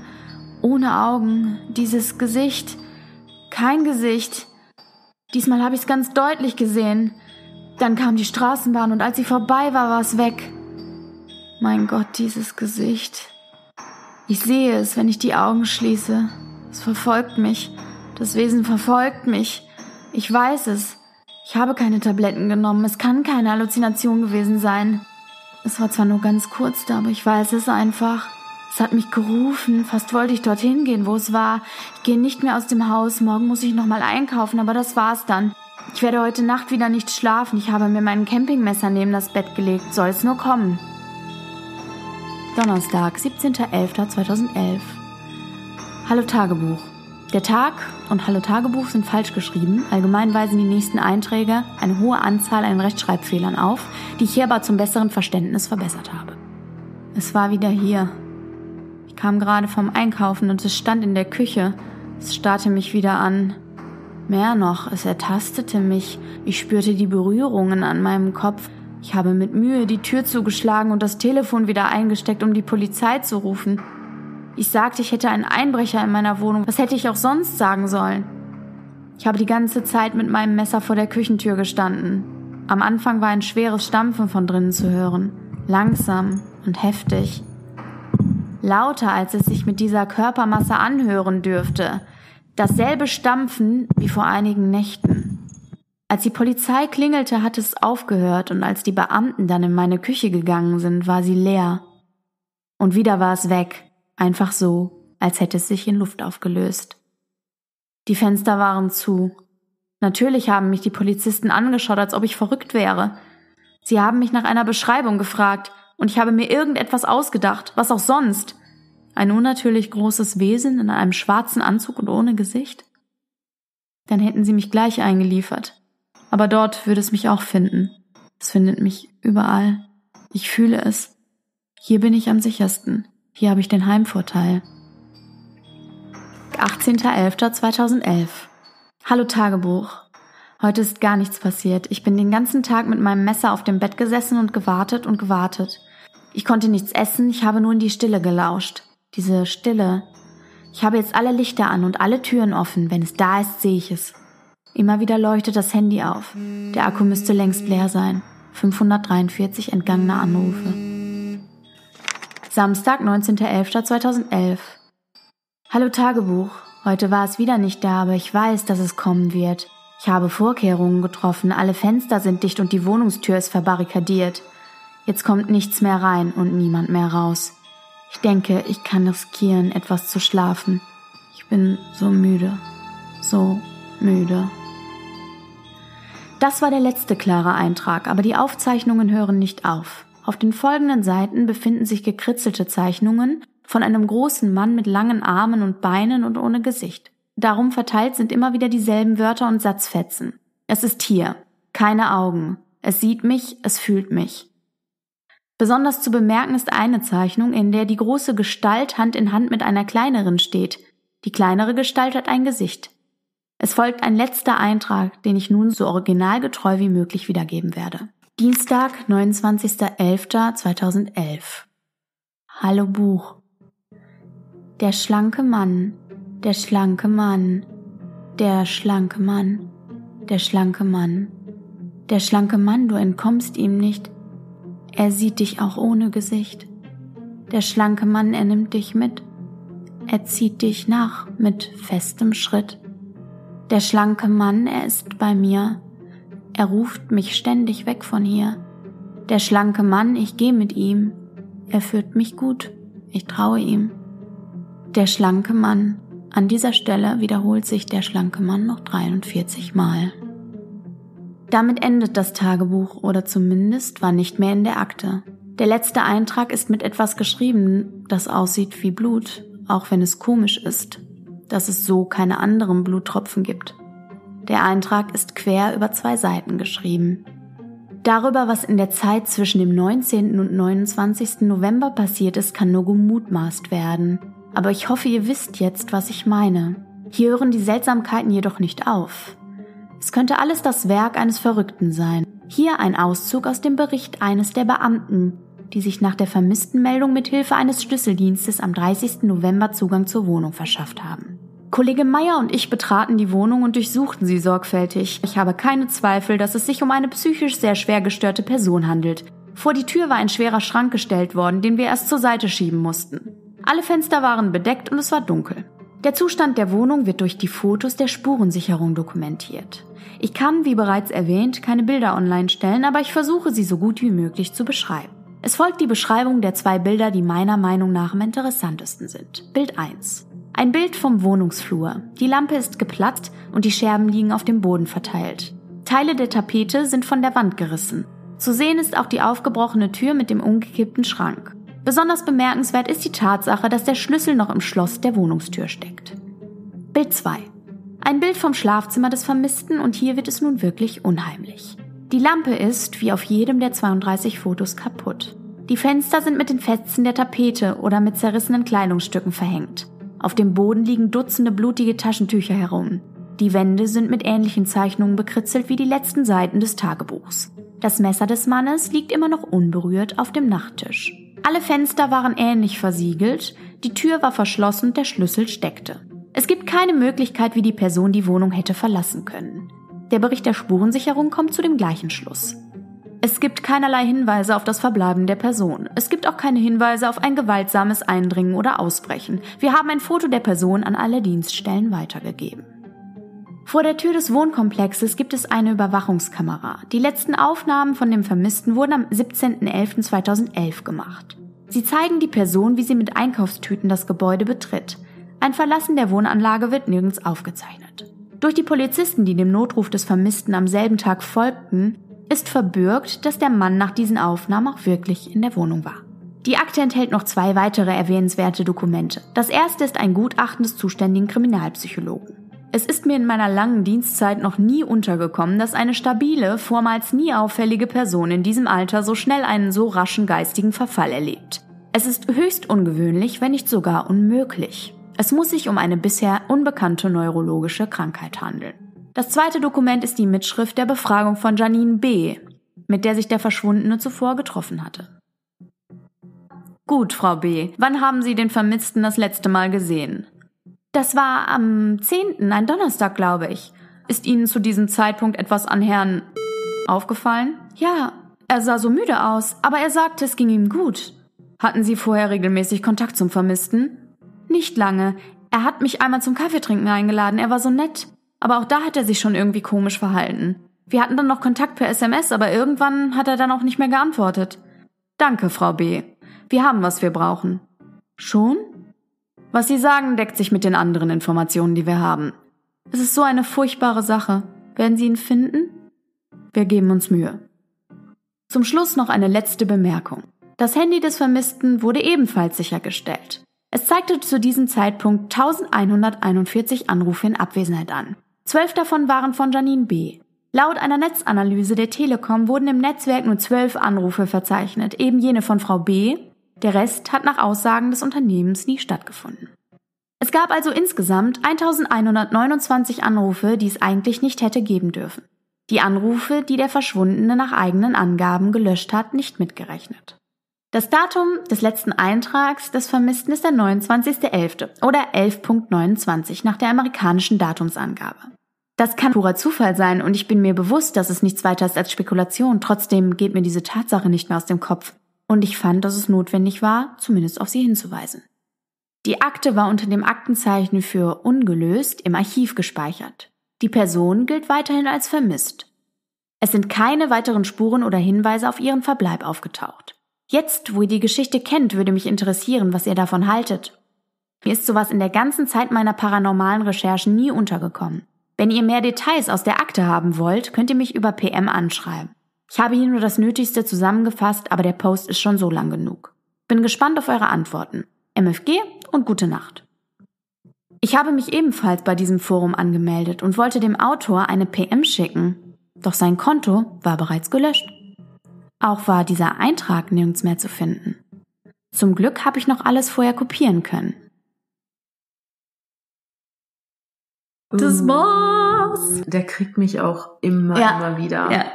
ohne Augen, dieses Gesicht, kein Gesicht. Diesmal habe ich es ganz deutlich gesehen. Dann kam die Straßenbahn und als sie vorbei war, war es weg. Mein Gott, dieses Gesicht. Ich sehe es, wenn ich die Augen schließe. Es verfolgt mich. Das Wesen verfolgt mich. Ich weiß es. Ich habe keine Tabletten genommen. Es kann keine Halluzination gewesen sein. Es war zwar nur ganz kurz da, aber ich weiß es einfach. Es hat mich gerufen, fast wollte ich dorthin gehen, wo es war. Ich gehe nicht mehr aus dem Haus, morgen muss ich nochmal einkaufen, aber das war's dann. Ich werde heute Nacht wieder nicht schlafen. Ich habe mir mein Campingmesser neben das Bett gelegt. Soll es nur kommen. Donnerstag, 17.11.2011. Hallo Tagebuch. Der Tag und Hallo Tagebuch sind falsch geschrieben. Allgemein weisen die nächsten Einträge eine hohe Anzahl an Rechtschreibfehlern auf, die ich hier zum besseren Verständnis verbessert habe. Es war wieder hier. Ich kam gerade vom Einkaufen und es stand in der Küche. Es starrte mich wieder an. Mehr noch, es ertastete mich. Ich spürte die Berührungen an meinem Kopf. Ich habe mit Mühe die Tür zugeschlagen und das Telefon wieder eingesteckt, um die Polizei zu rufen. Ich sagte, ich hätte einen Einbrecher in meiner Wohnung. Was hätte ich auch sonst sagen sollen? Ich habe die ganze Zeit mit meinem Messer vor der Küchentür gestanden. Am Anfang war ein schweres Stampfen von drinnen zu hören. Langsam und heftig. Lauter, als es sich mit dieser Körpermasse anhören dürfte. Dasselbe Stampfen wie vor einigen Nächten. Als die Polizei klingelte, hat es aufgehört und als die Beamten dann in meine Küche gegangen sind, war sie leer. Und wieder war es weg, einfach so, als hätte es sich in Luft aufgelöst. Die Fenster waren zu. Natürlich haben mich die Polizisten angeschaut, als ob ich verrückt wäre. Sie haben mich nach einer Beschreibung gefragt, und ich habe mir irgendetwas ausgedacht, was auch sonst. Ein unnatürlich großes Wesen in einem schwarzen Anzug und ohne Gesicht? Dann hätten sie mich gleich eingeliefert. Aber dort würde es mich auch finden. Es findet mich überall. Ich fühle es. Hier bin ich am sichersten. Hier habe ich den Heimvorteil. 18.11.2011 Hallo Tagebuch. Heute ist gar nichts passiert. Ich bin den ganzen Tag mit meinem Messer auf dem Bett gesessen und gewartet und gewartet. Ich konnte nichts essen, ich habe nur in die Stille gelauscht diese Stille. Ich habe jetzt alle Lichter an und alle Türen offen. Wenn es da ist, sehe ich es. Immer wieder leuchtet das Handy auf. Der Akku müsste längst leer sein. 543 entgangene Anrufe. Samstag, 19.11.2011. Hallo Tagebuch. Heute war es wieder nicht da, aber ich weiß, dass es kommen wird. Ich habe Vorkehrungen getroffen, alle Fenster sind dicht und die Wohnungstür ist verbarrikadiert. Jetzt kommt nichts mehr rein und niemand mehr raus. Ich denke, ich kann riskieren, etwas zu schlafen. Ich bin so müde. So müde. Das war der letzte klare Eintrag, aber die Aufzeichnungen hören nicht auf. Auf den folgenden Seiten befinden sich gekritzelte Zeichnungen von einem großen Mann mit langen Armen und Beinen und ohne Gesicht. Darum verteilt sind immer wieder dieselben Wörter und Satzfetzen. Es ist hier. Keine Augen. Es sieht mich, es fühlt mich. Besonders zu bemerken ist eine Zeichnung, in der die große Gestalt Hand in Hand mit einer kleineren steht. Die kleinere Gestalt hat ein Gesicht. Es folgt ein letzter Eintrag, den ich nun so originalgetreu wie möglich wiedergeben werde. Dienstag, 29.11.2011. Hallo Buch. Der schlanke Mann, der schlanke Mann, der schlanke Mann, der schlanke Mann, der schlanke Mann, du entkommst ihm nicht, er sieht dich auch ohne Gesicht. Der schlanke Mann, er nimmt dich mit. Er zieht dich nach mit festem Schritt. Der schlanke Mann, er ist bei mir. Er ruft mich ständig weg von hier. Der schlanke Mann, ich geh mit ihm. Er führt mich gut. Ich traue ihm. Der schlanke Mann. An dieser Stelle wiederholt sich der schlanke Mann noch 43 Mal. Damit endet das Tagebuch oder zumindest war nicht mehr in der Akte. Der letzte Eintrag ist mit etwas geschrieben, das aussieht wie Blut, auch wenn es komisch ist, dass es so keine anderen Bluttropfen gibt. Der Eintrag ist quer über zwei Seiten geschrieben. Darüber, was in der Zeit zwischen dem 19. und 29. November passiert ist, kann nur gemutmaßt werden. Aber ich hoffe, ihr wisst jetzt, was ich meine. Hier hören die Seltsamkeiten jedoch nicht auf. Es könnte alles das Werk eines Verrückten sein. Hier ein Auszug aus dem Bericht eines der Beamten, die sich nach der vermissten Meldung mit Hilfe eines Schlüsseldienstes am 30. November Zugang zur Wohnung verschafft haben. Kollege Meyer und ich betraten die Wohnung und durchsuchten sie sorgfältig. Ich habe keine Zweifel, dass es sich um eine psychisch sehr schwer gestörte Person handelt. Vor die Tür war ein schwerer Schrank gestellt worden, den wir erst zur Seite schieben mussten. Alle Fenster waren bedeckt und es war dunkel. Der Zustand der Wohnung wird durch die Fotos der Spurensicherung dokumentiert. Ich kann, wie bereits erwähnt, keine Bilder online stellen, aber ich versuche sie so gut wie möglich zu beschreiben. Es folgt die Beschreibung der zwei Bilder, die meiner Meinung nach am interessantesten sind. Bild 1. Ein Bild vom Wohnungsflur. Die Lampe ist geplatzt und die Scherben liegen auf dem Boden verteilt. Teile der Tapete sind von der Wand gerissen. Zu sehen ist auch die aufgebrochene Tür mit dem umgekippten Schrank. Besonders bemerkenswert ist die Tatsache, dass der Schlüssel noch im Schloss der Wohnungstür steckt. Bild 2. Ein Bild vom Schlafzimmer des Vermissten und hier wird es nun wirklich unheimlich. Die Lampe ist, wie auf jedem der 32 Fotos, kaputt. Die Fenster sind mit den Fetzen der Tapete oder mit zerrissenen Kleidungsstücken verhängt. Auf dem Boden liegen Dutzende blutige Taschentücher herum. Die Wände sind mit ähnlichen Zeichnungen bekritzelt wie die letzten Seiten des Tagebuchs. Das Messer des Mannes liegt immer noch unberührt auf dem Nachttisch. Alle Fenster waren ähnlich versiegelt, die Tür war verschlossen der Schlüssel steckte. Es gibt keine Möglichkeit, wie die Person die Wohnung hätte verlassen können. Der Bericht der Spurensicherung kommt zu dem gleichen Schluss. Es gibt keinerlei Hinweise auf das Verbleiben der Person. Es gibt auch keine Hinweise auf ein gewaltsames Eindringen oder Ausbrechen. Wir haben ein Foto der Person an alle Dienststellen weitergegeben. Vor der Tür des Wohnkomplexes gibt es eine Überwachungskamera. Die letzten Aufnahmen von dem Vermissten wurden am 17.11.2011 gemacht. Sie zeigen die Person, wie sie mit Einkaufstüten das Gebäude betritt. Ein Verlassen der Wohnanlage wird nirgends aufgezeichnet. Durch die Polizisten, die dem Notruf des Vermissten am selben Tag folgten, ist verbürgt, dass der Mann nach diesen Aufnahmen auch wirklich in der Wohnung war. Die Akte enthält noch zwei weitere erwähnenswerte Dokumente. Das erste ist ein Gutachten des zuständigen Kriminalpsychologen. Es ist mir in meiner langen Dienstzeit noch nie untergekommen, dass eine stabile, vormals nie auffällige Person in diesem Alter so schnell einen so raschen geistigen Verfall erlebt. Es ist höchst ungewöhnlich, wenn nicht sogar unmöglich. Es muss sich um eine bisher unbekannte neurologische Krankheit handeln. Das zweite Dokument ist die Mitschrift der Befragung von Janine B., mit der sich der Verschwundene zuvor getroffen hatte. Gut, Frau B., wann haben Sie den Vermissten das letzte Mal gesehen? Das war am 10., ein Donnerstag, glaube ich. Ist Ihnen zu diesem Zeitpunkt etwas an Herrn aufgefallen? Ja, er sah so müde aus, aber er sagte, es ging ihm gut. Hatten Sie vorher regelmäßig Kontakt zum Vermissten? Nicht lange. Er hat mich einmal zum Kaffeetrinken eingeladen, er war so nett. Aber auch da hat er sich schon irgendwie komisch verhalten. Wir hatten dann noch Kontakt per SMS, aber irgendwann hat er dann auch nicht mehr geantwortet. Danke, Frau B. Wir haben, was wir brauchen. Schon? Was Sie sagen, deckt sich mit den anderen Informationen, die wir haben. Es ist so eine furchtbare Sache. Werden Sie ihn finden? Wir geben uns Mühe. Zum Schluss noch eine letzte Bemerkung. Das Handy des Vermissten wurde ebenfalls sichergestellt. Es zeigte zu diesem Zeitpunkt 1141 Anrufe in Abwesenheit an. Zwölf davon waren von Janine B. Laut einer Netzanalyse der Telekom wurden im Netzwerk nur zwölf Anrufe verzeichnet, eben jene von Frau B. Der Rest hat nach Aussagen des Unternehmens nie stattgefunden. Es gab also insgesamt 1129 Anrufe, die es eigentlich nicht hätte geben dürfen. Die Anrufe, die der Verschwundene nach eigenen Angaben gelöscht hat, nicht mitgerechnet. Das Datum des letzten Eintrags des Vermissten ist der 29.11. oder 11.29 nach der amerikanischen Datumsangabe. Das kann purer Zufall sein und ich bin mir bewusst, dass es nichts weiter ist als Spekulation. Trotzdem geht mir diese Tatsache nicht mehr aus dem Kopf. Und ich fand, dass es notwendig war, zumindest auf sie hinzuweisen. Die Akte war unter dem Aktenzeichen für ungelöst im Archiv gespeichert. Die Person gilt weiterhin als vermisst. Es sind keine weiteren Spuren oder Hinweise auf ihren Verbleib aufgetaucht. Jetzt, wo ihr die Geschichte kennt, würde mich interessieren, was ihr davon haltet. Mir ist sowas in der ganzen Zeit meiner paranormalen Recherchen nie untergekommen. Wenn ihr mehr Details aus der Akte haben wollt, könnt ihr mich über PM anschreiben. Ich habe hier nur das Nötigste zusammengefasst, aber der Post ist schon so lang genug. Bin gespannt auf eure Antworten. MFG und gute Nacht. Ich habe mich ebenfalls bei diesem Forum angemeldet und wollte dem Autor eine PM schicken. Doch sein Konto war bereits gelöscht. Auch war dieser Eintrag nirgends mehr zu finden. Zum Glück habe ich noch alles vorher kopieren können. Das war's. Der kriegt mich auch immer, ja. immer wieder. Ja.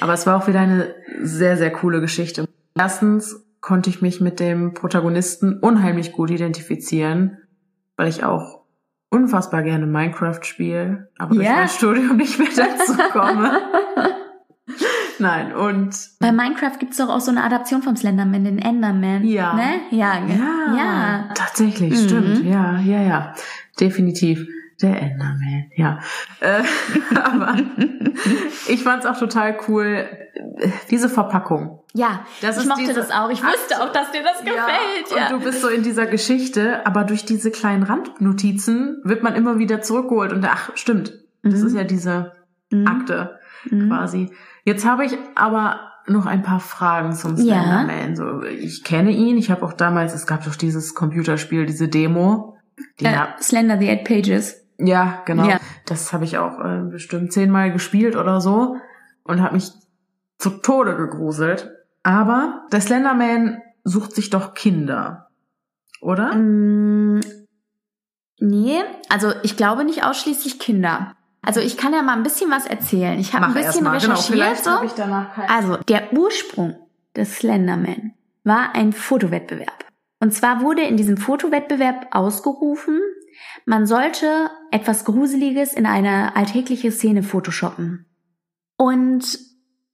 Aber es war auch wieder eine sehr, sehr coole Geschichte. Erstens konnte ich mich mit dem Protagonisten unheimlich gut identifizieren, weil ich auch unfassbar gerne Minecraft spiele, aber ja. durch mein Studium nicht mehr dazu komme. Nein, und. Bei Minecraft gibt's doch auch so eine Adaption vom Slenderman, den Enderman. Ja. Ne? Ja, ja. ja. Tatsächlich, mhm. stimmt. Ja, ja, ja. Definitiv. Der Enderman, ja. Äh, aber ich fand es auch total cool, diese Verpackung. Ja, das ich mochte das auch. Ich wusste auch, dass dir das gefällt. Ja, und du bist so in dieser Geschichte, aber durch diese kleinen Randnotizen wird man immer wieder zurückgeholt und ach, stimmt. Das mhm. ist ja diese mhm. Akte mhm. quasi. Jetzt habe ich aber noch ein paar Fragen zum Slenderman. Ja. So, ich kenne ihn, ich habe auch damals, es gab doch dieses Computerspiel, diese Demo. Die äh, Slender the Eight Pages. Ja, genau. Ja. Das habe ich auch äh, bestimmt zehnmal gespielt oder so und habe mich zu Tode gegruselt. Aber der Slenderman sucht sich doch Kinder, oder? Mm, nee, also ich glaube nicht ausschließlich Kinder. Also ich kann ja mal ein bisschen was erzählen. Ich habe ein bisschen genau, recherchiert. Genau, so. Also der Ursprung des Slenderman war ein Fotowettbewerb. Und zwar wurde in diesem Fotowettbewerb ausgerufen, man sollte etwas Gruseliges in eine alltägliche Szene photoshoppen. Und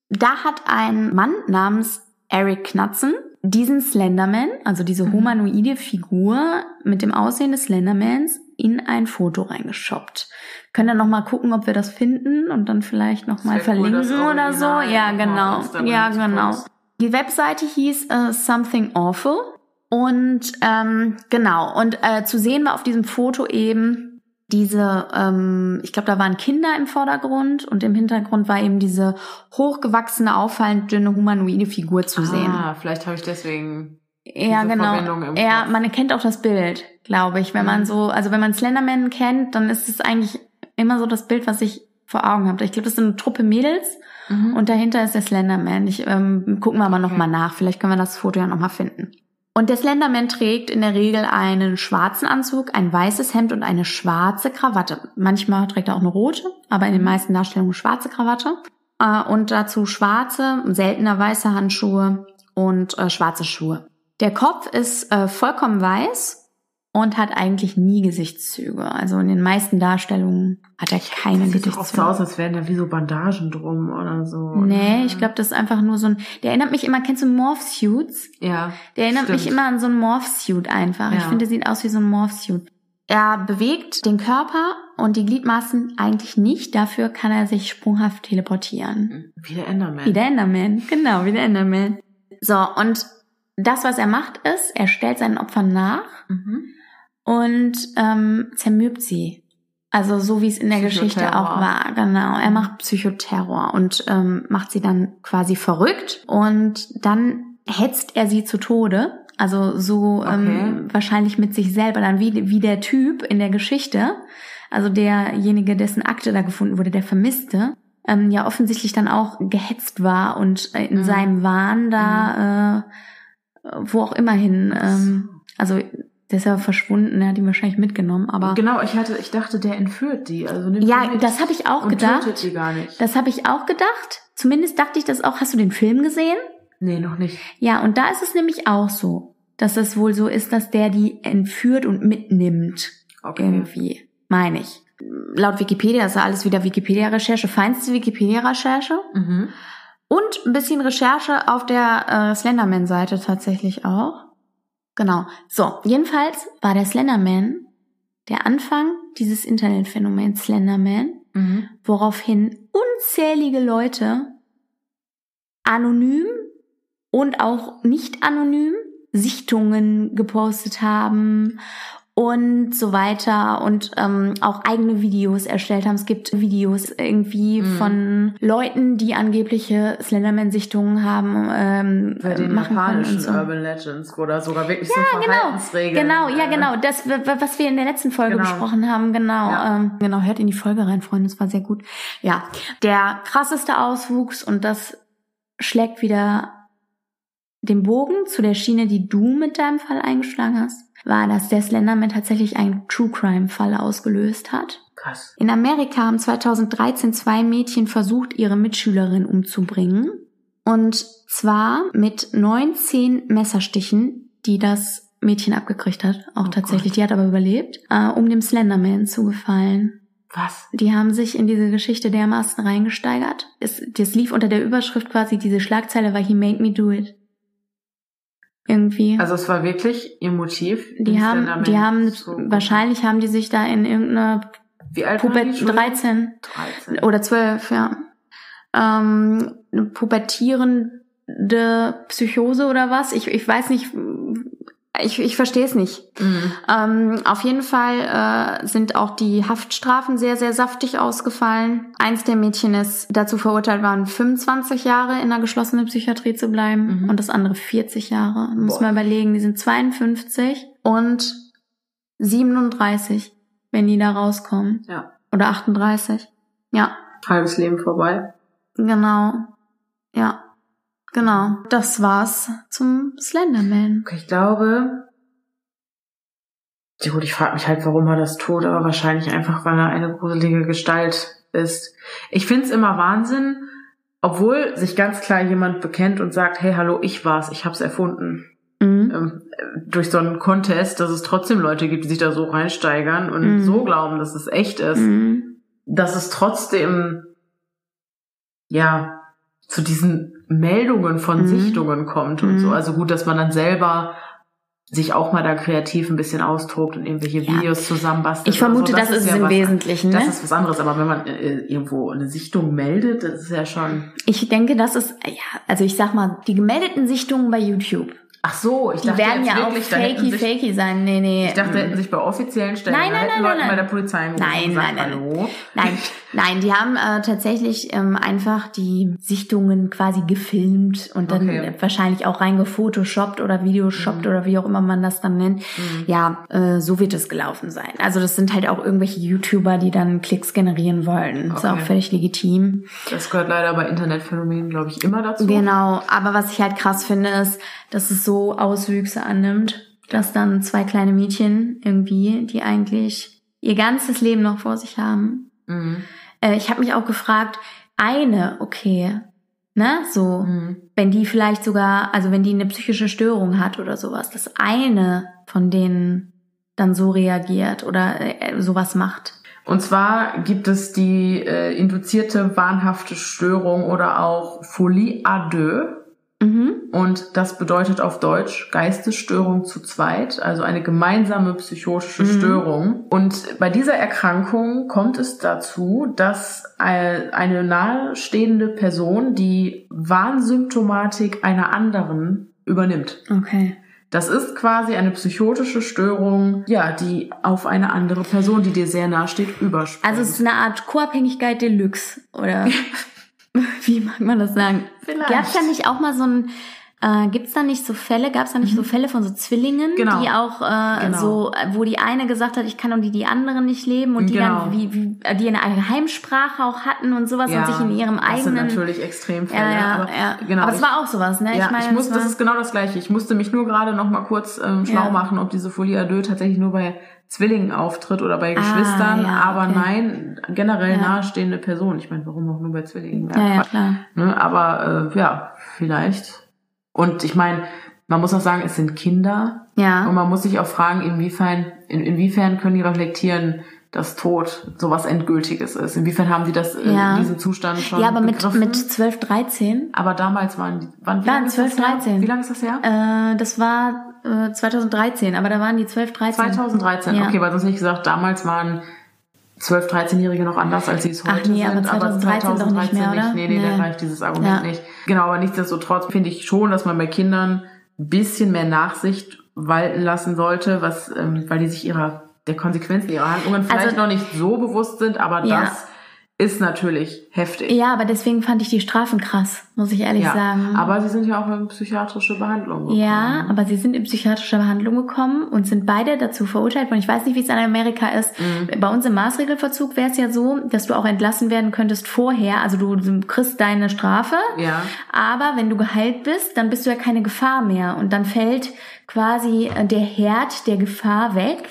da hat ein Mann namens Eric Knatzen diesen Slenderman, also diese mhm. humanoide Figur mit dem Aussehen des Slendermans, in ein Foto reingeshoppt. Können dann noch mal gucken, ob wir das finden und dann vielleicht noch mal verlinken oder so. Ja, genau. Ja, genau. Die Webseite hieß uh, Something Awful und ähm, genau, und äh, zu sehen war auf diesem Foto eben diese, ähm, ich glaube, da waren Kinder im Vordergrund und im Hintergrund war eben diese hochgewachsene, auffallend dünne humanoide Figur zu sehen. Ah, vielleicht habe ich deswegen. Ja, genau. Ja, man erkennt auch das Bild, glaube ich. Wenn mhm. man so, also wenn man Slenderman kennt, dann ist es eigentlich immer so das Bild, was ich vor Augen habe. Ich glaube, das ist eine Truppe Mädels mhm. und dahinter ist der Slenderman. Ich ähm, gucken wir aber okay. noch mal nach. Vielleicht können wir das Foto ja noch mal finden. Und der Slenderman trägt in der Regel einen schwarzen Anzug, ein weißes Hemd und eine schwarze Krawatte. Manchmal trägt er auch eine rote, aber in den meisten Darstellungen schwarze Krawatte. Äh, und dazu schwarze, seltener weiße Handschuhe und äh, schwarze Schuhe. Der Kopf ist äh, vollkommen weiß und hat eigentlich nie Gesichtszüge. Also in den meisten Darstellungen hat er keine das Gesichtszüge. Sieht oft so aus, als wären da wie so Bandagen drum oder so. Nee, ich glaube, das ist einfach nur so ein. Der erinnert mich immer, kennst du Morph-Suits? Ja. Der erinnert stimmt. mich immer an so ein Morph-Suit einfach. Ja. Ich finde, der sieht aus wie so ein Morph-Suit. Er bewegt den Körper und die Gliedmaßen eigentlich nicht. Dafür kann er sich sprunghaft teleportieren. Wie der Enderman. Wie der Enderman, genau, wie der Enderman. So, und das, was er macht, ist, er stellt seinen Opfern nach. Mhm und ähm, zermürbt sie. Also so wie es in der Geschichte auch war, genau. Er macht Psychoterror und ähm, macht sie dann quasi verrückt und dann hetzt er sie zu Tode. Also so ähm, okay. ähm, wahrscheinlich mit sich selber dann wie, wie der Typ in der Geschichte. Also derjenige, dessen Akte da gefunden wurde, der Vermisste, ähm, ja offensichtlich dann auch gehetzt war und äh, in mhm. seinem Wahn da, mhm. äh, wo auch immerhin, ähm, also der ist ja verschwunden, er hat ihn wahrscheinlich mitgenommen, aber. Genau, ich hatte, ich dachte, der entführt die. Also nimmt ja, die das habe ich auch gedacht. Tötet die gar nicht. Das habe ich auch gedacht. Zumindest dachte ich das auch. Hast du den Film gesehen? Nee, noch nicht. Ja, und da ist es nämlich auch so, dass es wohl so ist, dass der die entführt und mitnimmt. Okay. Irgendwie. Meine ich. Laut Wikipedia ist ja alles wieder Wikipedia-Recherche, feinste Wikipedia-Recherche. Mhm. Und ein bisschen Recherche auf der äh, Slenderman-Seite tatsächlich auch. Genau. So, jedenfalls war der Slenderman der Anfang dieses Internetphänomens Slenderman, mhm. woraufhin unzählige Leute anonym und auch nicht anonym Sichtungen gepostet haben und so weiter und ähm, auch eigene Videos erstellt haben. Es gibt Videos irgendwie mhm. von Leuten, die angebliche Slenderman-Sichtungen haben ähm, Bei den machen japanischen so. Urban Legends oder sogar wirklich ja, so genau. Verhaltensregeln. Genau, ja äh, genau, das was wir in der letzten Folge genau. besprochen haben, genau. Ja. Ähm, genau, hört in die Folge rein, Freunde, das war sehr gut. Ja, der krasseste Auswuchs und das schlägt wieder den Bogen zu der Schiene, die du mit deinem Fall eingeschlagen hast war, dass der Slenderman tatsächlich einen True Crime Fall ausgelöst hat. Krass. In Amerika haben 2013 zwei Mädchen versucht, ihre Mitschülerin umzubringen. Und zwar mit 19 Messerstichen, die das Mädchen abgekriegt hat. Auch oh tatsächlich. Gott. Die hat aber überlebt, äh, um dem Slenderman zu gefallen. Was? Die haben sich in diese Geschichte dermaßen reingesteigert. Es, das lief unter der Überschrift quasi, diese Schlagzeile war He made me do it irgendwie. Also es war wirklich ihr Motiv. Die haben, die haben, wahrscheinlich haben die sich da in irgendeine Wie alt Pubert waren die? 13 13. oder 12, ja. Ähm, eine pubertierende Psychose oder was? Ich, ich weiß nicht, ich, ich verstehe es nicht. Mhm. Ähm, auf jeden Fall äh, sind auch die Haftstrafen sehr, sehr saftig ausgefallen. Eins der Mädchen ist dazu verurteilt worden, 25 Jahre in einer geschlossenen Psychiatrie zu bleiben Mhm. und das andere 40 Jahre. Muss Boah. man überlegen, die sind 52 und 37, wenn die da rauskommen. Ja. Oder 38. Ja, Halbes Leben vorbei. genau. Ja, genau. Das war's zum Slenderman. Okay, ich glaube. Ja gut, ich frage mich halt, warum er das tut, aber wahrscheinlich einfach, weil er eine gruselige Gestalt ist. Ich find's immer Wahnsinn, obwohl sich ganz klar jemand bekennt und sagt, hey, hallo, ich war's, ich hab's erfunden. Mhm. Ähm, äh, durch so einen Contest, dass es trotzdem Leute gibt, die sich da so reinsteigern und Mhm. so glauben, dass es echt ist. Mhm. dass es trotzdem ja zu diesen Meldungen von Mhm. Sichtungen kommt und Mhm. so. Also gut, dass man dann selber sich auch mal da kreativ ein bisschen austobt und irgendwelche Ja. Videos zusammenbastelt. Ich vermute, so. das, ist es ja im was, Wesentlichen. Ne? Das ist was anderes, aber wenn man äh, irgendwo eine Sichtung meldet, das ist ja schon. Ich denke, das ist, ja, also ich sag mal, die gemeldeten Sichtungen bei YouTube, Ach so, ich die dachte werden jetzt ja auch wirklich, hätten fakey, sich, fakey sein. Nee, nee. Ich dachte, hätten sich bei offiziellen Stellen Nein, nein, nein, Leute nein, bei der. Polizei angerufen Nein, und gesagt, nein, nein. hallo. Nein, nein, die haben äh, tatsächlich ähm, einfach die Sichtungen quasi gefilmt und dann Okay. wahrscheinlich auch reingefotoshoppt oder videoshoppt Mhm. oder wie auch immer man das dann nennt. Mhm. Ja, äh, so wird es gelaufen sein. Also das sind halt auch irgendwelche YouTuber, die dann Klicks generieren wollen. Ist Okay. auch völlig legitim. Das gehört leider bei Internetphänomenen, glaube ich, immer dazu. Genau, aber was ich halt krass finde, ist, dass es so Auswüchse annimmt, dass dann zwei kleine Mädchen irgendwie, die eigentlich ihr ganzes Leben noch vor sich haben. Mhm. Äh, ich habe mich auch gefragt, eine, okay, ne, so, Mhm. wenn die vielleicht sogar, also wenn die eine psychische Störung hat oder sowas, dass eine von denen dann so reagiert oder äh, sowas macht. Und zwar gibt es die äh, induzierte wahnhafte Störung oder auch Folie à deux. Mhm. Und das bedeutet auf Deutsch Geistesstörung zu zweit, also eine gemeinsame psychotische Mhm. Störung. Und bei dieser Erkrankung kommt es dazu, dass eine nahestehende Person die Warnsymptomatik einer anderen übernimmt. Okay. Das ist quasi eine psychotische Störung, ja, die auf eine andere Person, die dir sehr nahe steht, überspringt. Also es ist eine Art Co-Abhängigkeit Deluxe, oder wie mag man das sagen? Vielleicht. Gab es da nicht auch mal so ein, äh, gibt's da nicht so Fälle, gab es da nicht so Fälle von so Zwillingen, Mhm. Genau. die auch äh, Genau. so, wo die eine gesagt hat, ich kann und die die andere nicht leben und die Genau. dann, wie, wie, äh, die eine Geheimsprache auch hatten und sowas und sich in ihrem Das sind eigenen... natürlich Extremfälle. ja, ja, aber, ja. Genau, aber es ich- war auch sowas, ne? Ja, ich meine, muss, das ist genau das Gleiche. Ich musste mich nur gerade noch mal kurz ähm, schlau Ja. machen, ob diese Folie à deux tatsächlich nur bei Zwillingen auftritt oder bei Ah, Geschwistern. ja, aber okay. nein, generell Ja. nahestehende Personen. Ich meine, warum auch nur bei Zwillingen? ja, ja, klar. Ne? Aber äh, ja, vielleicht. Und ich meine, man muss auch sagen, es sind Kinder. Und Ja, man muss sich auch fragen, inwiefern, in, inwiefern können die reflektieren, dass Tod sowas Endgültiges ist. Inwiefern haben sie das in Ja. diesem Zustand schon ja aber mit, begriffen? mit 12, 13, Aber damals waren die, waren, wie ist 12, das her? 13. Wie lange ist das her? äh, das war äh, 2013, aber da waren die 12, 13. 2013, Ja. okay, weil sonst ich gesagt, damals waren 12-, 13-Jährige noch anders, als sie es Ach heute nee, aber sind. 2013 doch nicht mehr, oder? Nee, nee, da Nee. greift dieses Argument Ja. nicht. Genau, aber nichtsdestotrotz finde ich schon, dass man bei Kindern ein bisschen mehr Nachsicht walten lassen sollte, was, ähm, weil die sich ihrer, der Konsequenzen ihrer Handlungen vielleicht Also- noch nicht so bewusst sind, aber Ja. das ist natürlich heftig. Ja, aber deswegen fand ich die Strafen krass, muss ich ehrlich Ja, sagen. aber sie sind ja auch in psychiatrische Behandlung gekommen. ja, aber sie sind in psychiatrische Behandlung gekommen und sind beide dazu verurteilt worden. Ich weiß nicht, wie es in Amerika ist. Mhm. Bei uns im Maßregelverzug wäre es ja so, dass du auch entlassen werden könntest vorher. Also du kriegst deine Strafe, Ja. aber wenn du geheilt bist, dann bist du ja keine Gefahr mehr. Und dann fällt quasi äh, der Herd der Gefahr weg.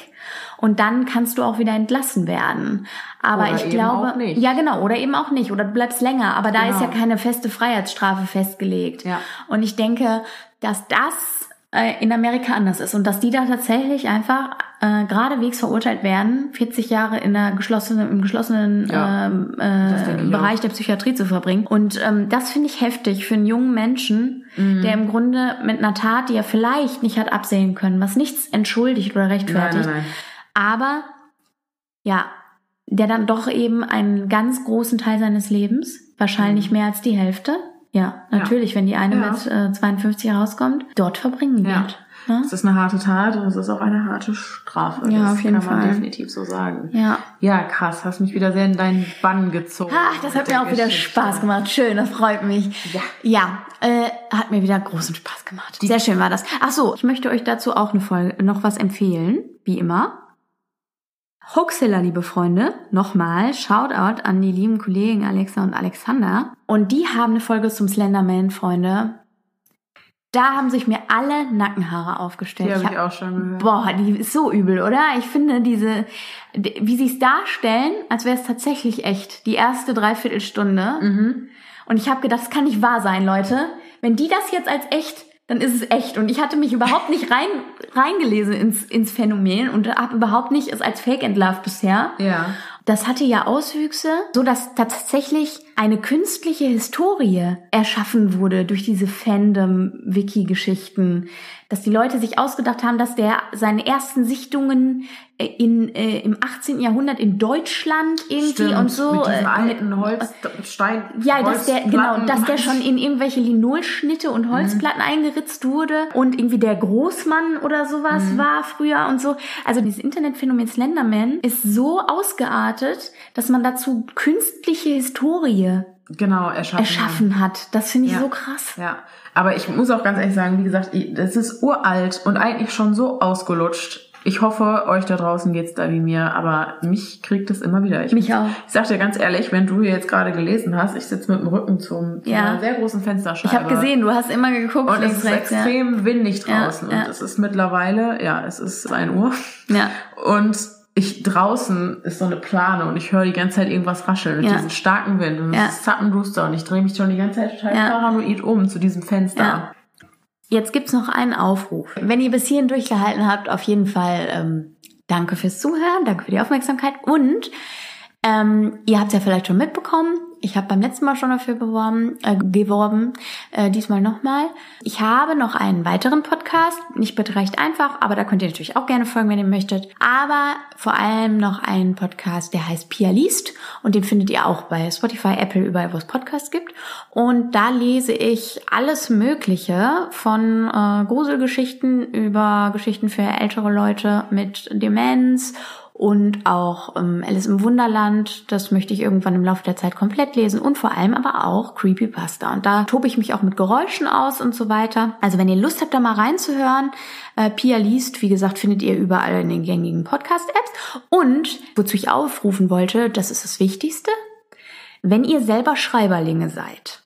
Und dann kannst du auch wieder entlassen werden. Aber Oder ich eben glaube, auch nicht. ja genau, oder eben auch nicht, oder du bleibst länger. Aber da Genau. ist ja keine feste Freiheitsstrafe festgelegt. Ja. Und ich denke, dass das äh, in Amerika anders ist und dass die da tatsächlich einfach äh, geradewegs verurteilt werden, 40 Jahre in der geschlossenen, im geschlossenen Ja, ähm, äh, ich Bereich auch. der Psychiatrie zu verbringen. Und ähm, das finde ich heftig für einen jungen Menschen, Mhm. der im Grunde mit einer Tat, die er vielleicht nicht hat absehen können, was nichts entschuldigt oder rechtfertigt, Nein, nein, nein. Aber ja, der dann doch eben einen ganz großen Teil seines Lebens, wahrscheinlich mhm. mehr als die Hälfte, ja, natürlich, ja. wenn die eine ja. mit äh, 52 herauskommt, dort verbringen ja. wird. Ja? Es ist eine harte Tat und es ist auch eine harte Strafe. Ja, das auf jeden kann Fall. man definitiv so sagen. Ja. Ja, krass. Hast mich wieder sehr in deinen Bann gezogen. Ach, das hat mir auch Geschichte. wieder Spaß gemacht. Schön, das freut mich. Ja. Ja, äh, hat mir wieder großen Spaß gemacht. Sehr schön war das. Ach so, ich möchte euch dazu auch eine Folge, noch was empfehlen, wie immer. Hoaxilla, liebe Freunde, nochmal Shoutout an die lieben Kollegen Alexa und Alexander. Und die haben eine Folge zum Slenderman, Freunde. Da haben sich mir alle Nackenhaare aufgestellt. Die habe ich, ich auch schon gehört. Boah, die ist so übel, oder? Ich finde diese, wie sie es darstellen, als wäre es tatsächlich echt. Die erste Dreiviertelstunde. Mhm. Und ich habe gedacht, das kann nicht wahr sein, Leute. Wenn die das jetzt als echt dann ist es echt. Und ich hatte mich überhaupt nicht rein, reingelesen ins, ins Phänomen und habe überhaupt nicht es als Fake entlarvt bisher. Ja. Das hatte ja Auswüchse, so dass tatsächlich eine künstliche Historie erschaffen wurde durch diese Fandom-Wiki-Geschichten dass die Leute sich ausgedacht haben, dass der seine ersten Sichtungen äh, in, äh, im 18. Jahrhundert in Deutschland irgendwie Stimmt, und so. Mit diesen äh, alten Holzstein. Ja, dass der, genau, dass der schon in irgendwelche Linolschnitte und mhm. Holzplatten mhm. eingeritzt wurde und irgendwie der Großmann oder sowas mhm. war früher und so. Also dieses Internetphänomen Slenderman ist so ausgeartet, dass man dazu künstliche Historie genau erschaffen, erschaffen hat. Das finde ich ja. so krass. Ja, aber ich muss auch ganz ehrlich sagen, wie gesagt, das ist uralt und eigentlich schon so ausgelutscht. Ich hoffe, euch da draußen geht's da wie mir, aber mich kriegt es immer wieder. Ich, mich auch. Ich sag dir ganz ehrlich, wenn du hier jetzt gerade gelesen hast, ich sitze mit dem Rücken zum, ja. einer sehr großen Fensterscheibe. Ich habe gesehen, du hast immer geguckt. Und es ist rechts, extrem ja. windig draußen. Ja, und es ist mittlerweile, ja, es ist ein Uhr. Ja. Und ich draußen ist so eine Plane und ich höre die ganze Zeit irgendwas rascheln mit ja. diesem starken Wind und ja. es ist zappenduster und ich drehe mich schon die ganze Zeit total ja. paranoid um zu diesem Fenster. Ja. Jetzt gibt's noch einen Aufruf. Wenn ihr bis hierhin durchgehalten habt, auf jeden Fall ähm, danke fürs Zuhören, danke für die Aufmerksamkeit und ähm, ihr habt ja vielleicht schon mitbekommen, ich habe beim letzten Mal schon dafür beworben, äh, geworben, äh, diesmal nochmal. Ich habe noch einen weiteren Podcast, nicht bitte recht einfach, aber da könnt ihr natürlich auch gerne folgen, wenn ihr möchtet. Aber vor allem noch einen Podcast, der heißt Pia liest und den findet ihr auch bei Spotify, Apple, überall, wo es Podcasts gibt. Und da lese ich alles Mögliche von äh, Gruselgeschichten über Geschichten für ältere Leute mit Demenz und auch ähm, Alice im Wunderland. Das möchte ich irgendwann im Laufe der Zeit komplett lesen und vor allem aber auch Creepypasta. Und da tobe ich mich auch mit Geräuschen aus und so weiter. Also wenn ihr Lust habt, da mal reinzuhören, äh, Pia liest, wie gesagt, findet ihr überall in den gängigen Podcast-Apps. Und wozu ich aufrufen wollte, das ist das Wichtigste, wenn ihr selber Schreiberlinge seid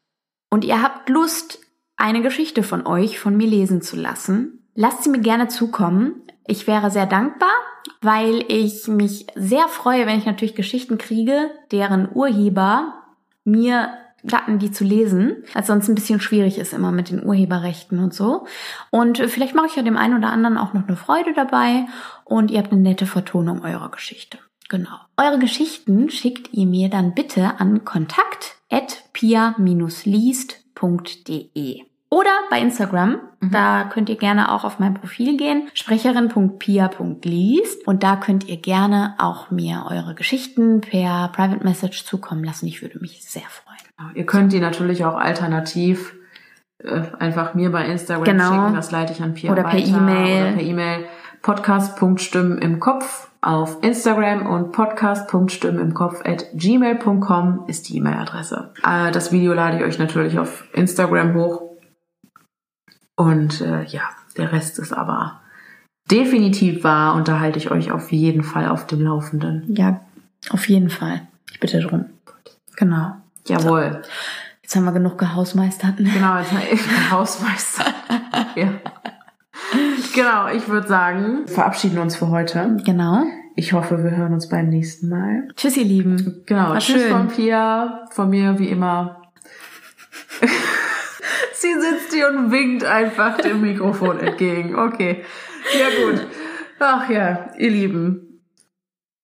und ihr habt Lust, eine Geschichte von euch, von mir lesen zu lassen, lasst sie mir gerne zukommen. Ich wäre sehr dankbar weil ich mich sehr freue, wenn ich natürlich Geschichten kriege, deren Urheber mir gatten, die zu lesen, als sonst ein bisschen schwierig ist immer mit den Urheberrechten und so. Und vielleicht mache ich ja dem einen oder anderen auch noch eine Freude dabei und ihr habt eine nette Vertonung eurer Geschichte. Genau. Eure Geschichten schickt ihr mir dann bitte an kontakt@pia-liest.de. Oder bei Instagram, mhm. da könnt ihr gerne auch auf mein Profil gehen, sprecherin.pia.liest und da könnt ihr gerne auch mir eure Geschichten per Private Message zukommen lassen. Ich würde mich sehr freuen. Ihr könnt die natürlich auch alternativ äh, einfach mir bei Instagram genau. schicken, das leite ich an Pia oder weiter. Per E-Mail. Oder per E-Mail. Podcast.stimmen im Kopf auf Instagram und podcast.stimmen im Kopf at gmail.com ist die E-Mail-Adresse. Äh, das Video lade ich euch natürlich auf Instagram hoch und äh, ja, der Rest ist aber definitiv wahr und da halte ich euch auf jeden Fall auf dem Laufenden. Ja, auf jeden Fall. Ich bitte drum. Genau. Jawohl. So. Jetzt haben wir genug gehausmeistert. Ne? Genau, jetzt haben wir gehausmeistert. ja. Genau, ich würde sagen, verabschieden uns für heute. Genau. Ich hoffe, wir hören uns beim nächsten Mal. Tschüss, ihr Lieben. Genau, War tschüss schön. von Pia, von mir wie immer. Sie sitzt hier und winkt einfach dem Mikrofon entgegen. Okay. Ja, gut. Ach ja, ihr Lieben.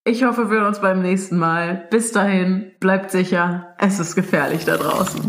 Ich hoffe, wir hören uns beim nächsten Mal. Bis dahin, bleibt sicher. Es ist gefährlich da draußen.